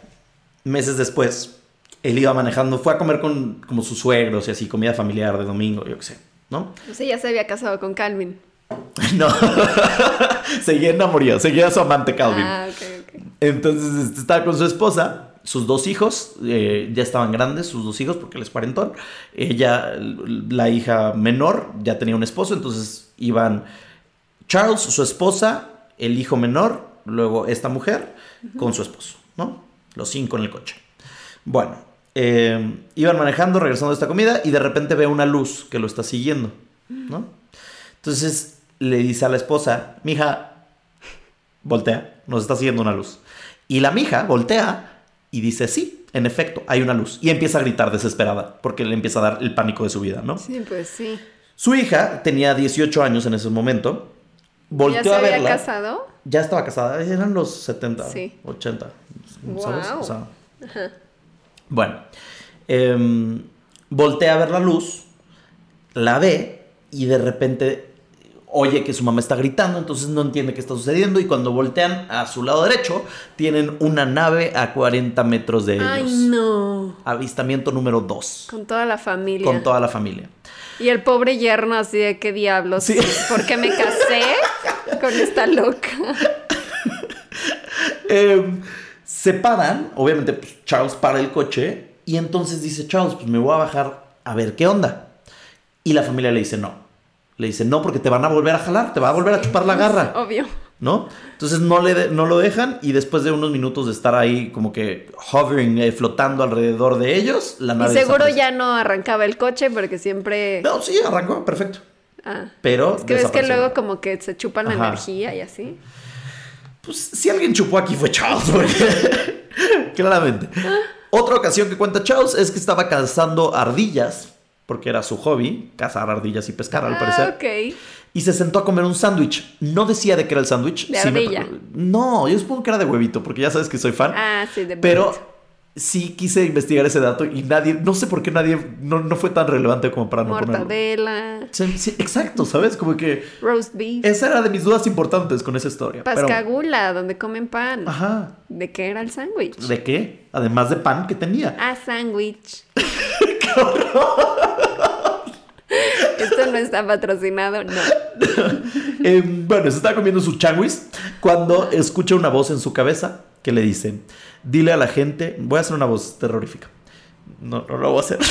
meses después, él iba manejando, fue a comer con como sus suegros y así, comida familiar de domingo, yo qué sé, ¿no? Sea, ya se había casado con Calvin. No, seguía enamorado, seguía a su amante Calvin. Ah, ok, ok. Entonces este, estaba con su esposa, sus dos hijos, eh, ya estaban grandes, sus dos hijos, porque él es cuarentón. Ella, la hija menor, ya tenía un esposo, entonces iban Charles, su esposa, el hijo menor, luego esta mujer con su esposo, ¿no? Los cinco en el coche. Bueno, eh, iban manejando, regresando de esta comida y de repente ve una luz que lo está siguiendo, ¿no? Entonces le dice a la esposa, mija, voltea, nos está siguiendo una luz. Y la mija voltea y dice, sí, en efecto, hay una luz. Y empieza a gritar desesperada, porque le empieza a dar el pánico de su vida, ¿no? Sí, pues sí. Su hija tenía 18 años en ese momento. Volteó ¿Ya se a había casado? Ya estaba casada, eran los 70, Sí. 80. ¿sabes? Guau. O sea, bueno, em, voltea a ver la luz, la ve y de repente oye que su mamá está gritando, entonces no entiende qué está sucediendo y cuando voltean a su lado derecho tienen una nave a 40 metros de ellos. Ay, no. Avistamiento número 2. Con toda la familia. Con toda la familia. Y el pobre yerno así de qué diablos. Sí. ¿Por qué me casé con esta loca? Em, se paran, obviamente pues, Charles para el coche y entonces dice Charles, pues me voy a bajar a ver qué onda. Y la familia le dice no. Le dice no porque te van a volver a jalar, te va a volver a chupar la garra, Obvio. ¿no? Entonces no, le de- no lo dejan y después de unos minutos de estar ahí como que hovering, eh, flotando alrededor de ellos, la Y nave seguro desaparece. ya no arrancaba el coche porque siempre. No, sí, arrancó, perfecto. Ah. Pero Es que ves que luego como que se chupan la Ajá. energía y así. Pues si alguien chupó aquí fue Charles, porque claramente. Otra ocasión que cuenta Charles es que estaba cazando ardillas, porque era su hobby, cazar ardillas y pescar al Ah, parecer. ok. Y se sentó a comer un sándwich. No decía de qué era el sándwich. De Sí me- ardilla. No, yo supongo que era de huevito, porque ya sabes que soy fan. Ah, sí, de Pero. Sí quise investigar ese dato y nadie, no sé por qué nadie, no, no fue tan relevante como para no ponerlo. Mortadela, Sí, sí, exacto, ¿sabes? Como que roast beef, esa era de mis dudas importantes con esa historia. pero- pascagula, donde comen pan. Ajá. ¿De qué era el sándwich? ¿De qué? Además de pan que tenía. Ah, sándwich. Esto no está patrocinado, no. Eh, bueno, se está comiendo su changuis cuando escucha una voz en su cabeza que le dice, dile a la gente, voy a hacer una voz terrorífica. No, no lo voy a hacer.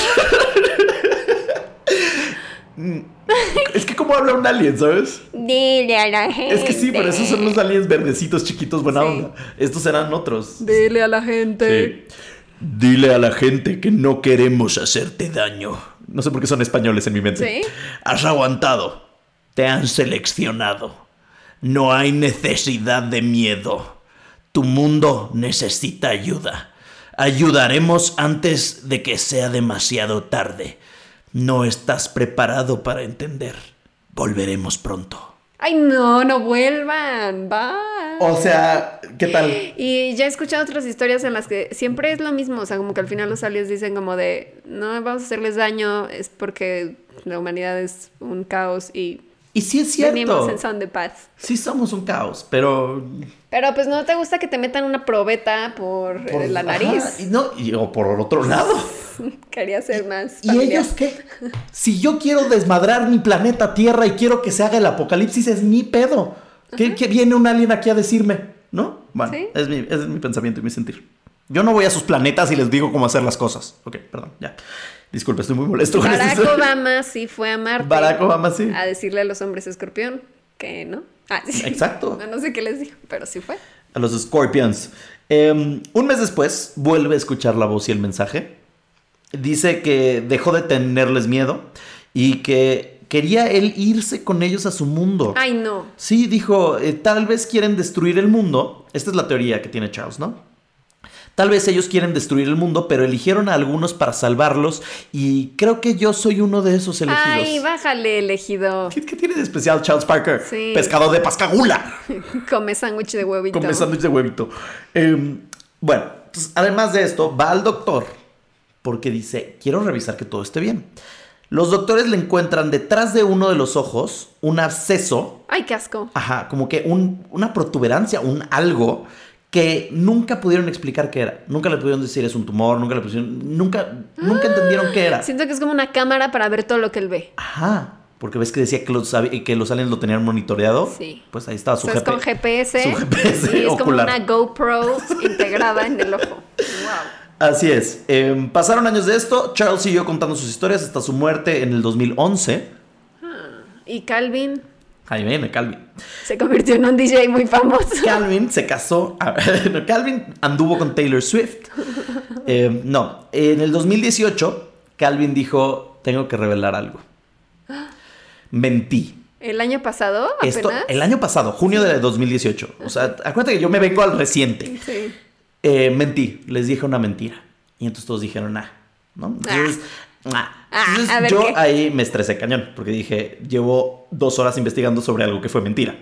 Es que como habla un alien, ¿sabes? Dile a la gente. Es que sí, pero esos son los aliens verdecitos chiquitos, buena Sí. onda. Estos eran otros. Dile a la gente. Sí. Dile a la gente que no queremos hacerte daño. No sé por qué son españoles en mi mente. ¿Sí? Has aguantado. Te han seleccionado. No hay necesidad de miedo. Tu mundo necesita ayuda. Ayudaremos antes de que sea demasiado tarde. No estás preparado para entender. Volveremos pronto. Ay, no, no vuelvan. Bye. O sea, ¿qué tal? Y ya he escuchado otras historias en las que siempre es lo mismo, o sea, como que al final los aliens dicen como de, no vamos a hacerles daño, es porque la humanidad es un caos y Y sí es venimos cierto. en son de paz. Sí somos un caos, pero Pero pues no te gusta que te metan una probeta por, eh, Por- la ajá, nariz. y no, y- o por otro lado. Quería ser más ¿Y familiar. ellos qué? Si yo quiero desmadrar mi planeta Tierra y quiero que se haga el apocalipsis, es mi pedo. ¿Qué, qué viene un alien aquí a decirme? ¿No? Bueno, Sí. es, mi, es mi pensamiento y mi sentir. Yo no voy a sus planetas y les digo cómo hacer las cosas. Ok, perdón, ya. Disculpe, estoy muy molesto Barack. Obama sí fue a Marte. Barack Obama, sí. A decirle a los hombres escorpión que no. Ah, sí. Exacto. No, no sé qué les dijo, pero sí fue. A los Scorpions. Eh, un mes después, vuelve a escuchar la voz y el mensaje. Dice que dejó de tenerles miedo y que quería él irse con ellos a su mundo. Ay, no. Sí, dijo, eh, tal vez quieren destruir el mundo. Esta es la teoría que tiene Charles, ¿no? Tal vez ellos quieren destruir el mundo, pero eligieron a algunos para salvarlos y creo que yo soy uno de esos elegidos. Ay, bájale, elegido. ¿Qué, qué tiene de especial Charles Parker? Sí. Pescador de pascagula. Come sándwich de huevito. Come sándwich de huevito. Eh, bueno, entonces, además de esto, va al doctor porque dice, quiero revisar que todo esté bien. Los doctores le encuentran detrás de uno de los ojos un absceso, Ay, qué asco. ajá, como que un- una protuberancia, un algo que nunca pudieron explicar qué era. Nunca le pudieron decir es un tumor, nunca le pusieron, nunca, nunca entendieron qué era. Siento que es como una cámara para ver todo lo que él ve. Ajá, porque ves que decía que los, que los aliens lo tenían monitoreado. Sí. Pues ahí estaba O su sea, es GP. con GPS. su GPS y es como una GoPro integrada en el ojo. Wow. Así es. Eh, pasaron años de esto. Charles siguió contando sus historias hasta su muerte en el 2011. Y Calvin Ahí viene Calvin. se convirtió en un DJ muy famoso. Calvin se casó. ah, no, Calvin anduvo con Taylor Swift. Eh, no, en el 2018, Calvin dijo: Tengo que revelar algo. Mentí. ¿El año pasado? ¿Apenas? Esto, el año pasado, junio de 2018. O sea, acuérdate que yo me vengo al reciente. Sí. Eh, mentí, les dije una mentira. Y entonces todos dijeron, ah, ¿no? Entonces, ah. Ah, Entonces, a ver, yo ¿qué? ahí me estresé cañón, porque dije, llevo dos horas investigando sobre algo que fue mentira.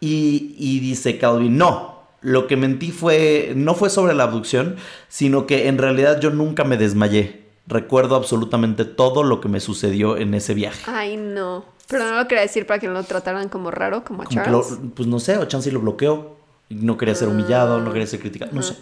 Y, y dice Calvin, no, lo que mentí fue, no fue sobre la abducción, sino que en realidad yo nunca me desmayé. Recuerdo absolutamente todo lo que me sucedió en ese viaje. Ay, no. Pero no lo quería decir para que no lo trataran como raro, como a Como Charles. lo- pues no sé, o Chansey lo bloqueó. No quería ser humillado, no quería ser criticado, no sé.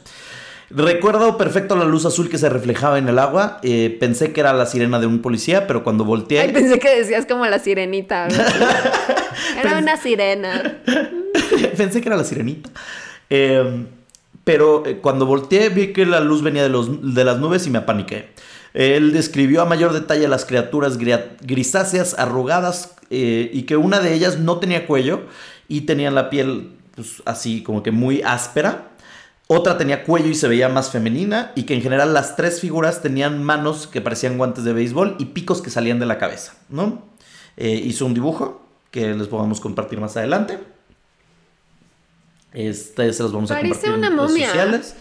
Recuerdo perfecto la luz azul que se reflejaba en el agua. eh, pensé que era la sirena de un policía, pero cuando volteé. Ay, pensé que decías como la sirenita. Era una sirena. pensé que era la sirenita. Eh, pero eh, cuando volteé vi que la luz venía de, los, de las nubes y me apaniqué. Él describió a mayor detalle las criaturas grisáceas, arrugadas, eh, y que una de ellas no tenía cuello y tenía la piel pues, así como que muy áspera. Otra tenía cuello y se veía más femenina, y que en general las tres figuras tenían manos que parecían guantes de béisbol y picos que salían de la cabeza, ¿no? Eh, hizo un dibujo que les podamos compartir más adelante. Este se los vamos a compartir una en redes momia. sociales.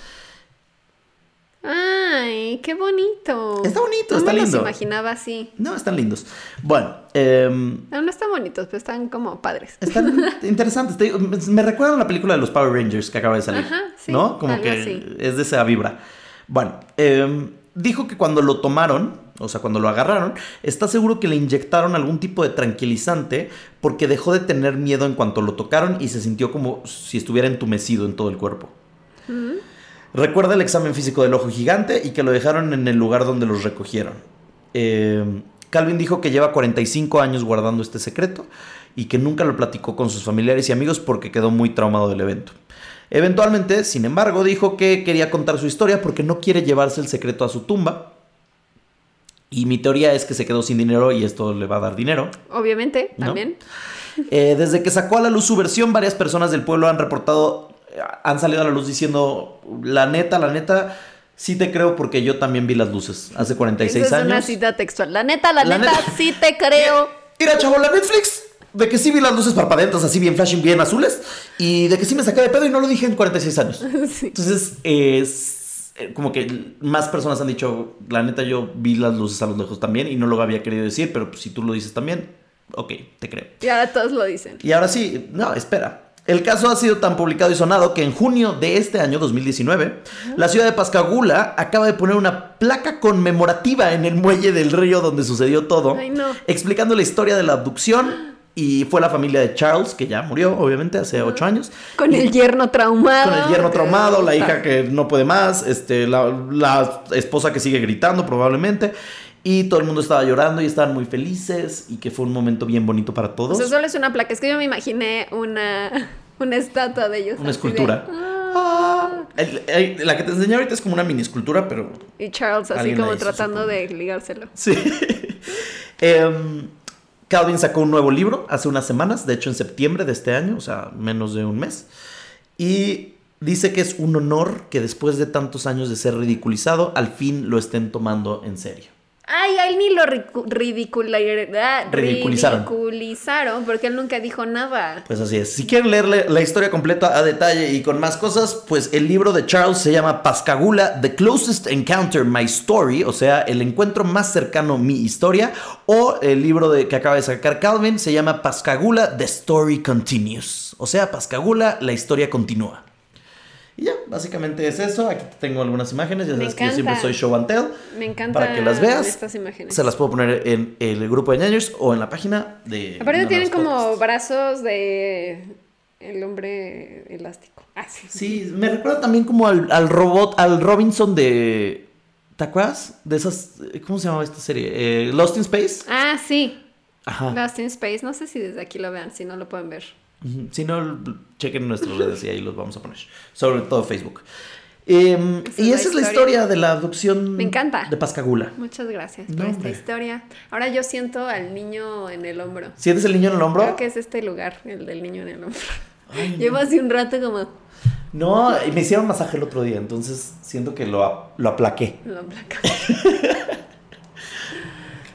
Ay, qué bonito. Está bonito, no está me lindo. los imaginaba así. No, están lindos. Bueno, em, No, no están bonitos, pero están como padres. están interesantes. Te digo, me recuerdan a la película de los Power Rangers que acaba de salir. Ajá, sí, ¿No? Como que así. es de esa vibra. Bueno, em, dijo que cuando lo tomaron, o sea, cuando lo agarraron, está seguro que le inyectaron algún tipo de tranquilizante porque dejó de tener miedo en cuanto lo tocaron y se sintió como si estuviera entumecido en todo el cuerpo. Recuerda el examen físico del ojo gigante y que lo dejaron en el lugar donde los recogieron. Eh, Calvin dijo que lleva 45 años guardando este secreto y que nunca lo platicó con sus familiares y amigos porque quedó muy traumado del evento. Eventualmente, sin embargo, dijo que quería contar su historia porque no quiere llevarse el secreto a su tumba. Y mi teoría es que se quedó sin dinero y esto le va a dar dinero. Obviamente, ¿No? también. Eh, desde que sacó a la luz su versión, varias personas del pueblo han reportado, han salido a la luz diciendo, la neta, la neta, sí te creo porque yo también vi las luces hace 46 Esa es años. una cita textual. La neta, la, La neta, neta. sí te creo. Mira, chavo, la Netflix, de que sí vi las luces parpadeantes así bien flashing, bien azules, y de que sí me saqué de pedo y no lo dije en 46 años. Sí. Entonces, es eh, como que más personas han dicho, la neta, yo vi las luces a lo lejos también y no lo había querido decir, pero pues, si tú lo dices también, ok, te creo. Y ahora todos lo dicen. Y ahora sí, no, espera. El caso ha sido tan publicado y sonado que en junio de este año, 2019, la ciudad de Pascagoula acaba de poner una placa conmemorativa en el muelle del río donde sucedió todo, Ay, no. explicando la historia de la abducción. Y fue la familia de Charles, que ya murió, obviamente, hace ocho años. Con el yerno traumado. Con el yerno traumado, la hija que no puede más, este, la, la esposa que sigue gritando probablemente. Y todo el mundo estaba llorando y estaban muy felices y que fue un momento bien bonito para O todos. sea, solo es una placa. Es que yo me imaginé una, una estatua de ellos. Una de, escultura. "Ah". El- el- la que te enseñé ahorita es como una mini escultura, pero Y Charles así como hizo, tratando supongo. de ligárselo. sí. Em, Calvin sacó un nuevo libro hace unas semanas, de hecho en septiembre de este año, o sea, menos de un mes. Y dice que es un honor que después de tantos años de ser ridiculizado, al fin lo estén tomando en serio. Ay, a él ni lo ridicula- ah, Ridiculizaron. ridiculizaron porque él nunca dijo nada. Pues así es. Si quieren leer la historia completa a detalle y con más cosas, pues el libro de Charles se llama Pascagoula, The Closest Encounter My Story, o sea, el encuentro más cercano mi historia, o el libro de, que acaba de sacar Calvin se llama Pascagoula, The Story Continues, o sea, Pascagoula, la historia continúa. Básicamente es eso. Aquí tengo algunas imágenes, ya sabes que yo siempre soy show and tell. Me encanta Para que las veas, estas imágenes. Se las puedo poner en el grupo de ñaños o en la página de... Aparte tienen como brazos de el hombre elástico. Ah, sí. Sí, me recuerda también como al, al robot, al Robinson de. ¿Te acuerdas? De esas. ¿Cómo se llamaba esta serie? Eh, Lost in Space. Ah, sí. Ajá. Lost in Space. No sé si desde aquí lo vean, si no lo pueden ver. Si no, chequen nuestras redes y ahí los vamos a poner. Sobre todo Facebook. Em, Esa y es esa es la historia. de la adopción. Me encanta. De Pascagoula. Muchas gracias No, por esta historia. Ahora yo siento al niño en el hombro. ¿Sientes el niño en el hombro? Creo que es este lugar, el del niño en el hombro. Ay, Llevo hace un rato como No, y me hicieron masaje el otro día, entonces siento que lo, lo aplaqué. lo placa.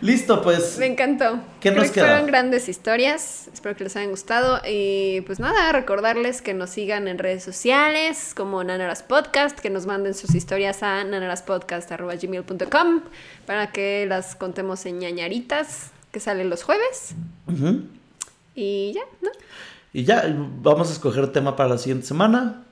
Listo, pues. Me encantó. ¿Qué Creo nos que queda? fueron grandes historias. Espero que les hayan gustado. Y pues nada, recordarles que nos sigan en redes sociales como Nanaras Podcast, que nos manden sus historias a nanaraspodcast.gmail.com para que las contemos en ñañaritas, que salen los jueves. Y ya, ¿no? Y ya, vamos a escoger tema para la siguiente semana.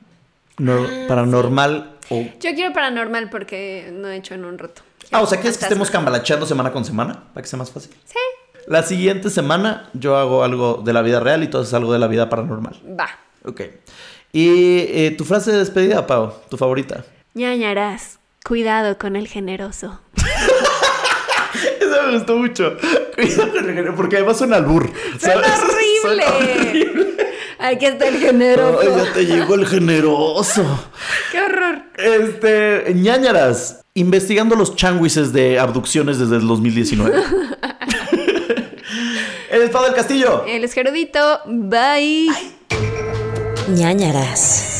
Nor- Ah, paranormal o. Yo quiero paranormal porque no he hecho en un rato. Ah, o sea, ¿quieres que estemos cambalacheando semana con semana? Para que sea más fácil. Sí, La siguiente semana yo hago algo de la vida real y tú haces algo de la vida paranormal. va. Ok. Y eh, tu frase de despedida, Pau, tu favorita. ñañaras, cuidado con el generoso. Eso me gustó mucho. Cuidado con el género, porque además suena albur. ¡Suena horrible! Suena horrible. Aquí está el generoso. Ay, ya te llegó el generoso. ¡Qué horror! Este, ñañaras, investigando los changuises de abducciones desde el 2019. el estado del castillo. Él es Gerudito. Bye. ñañaras.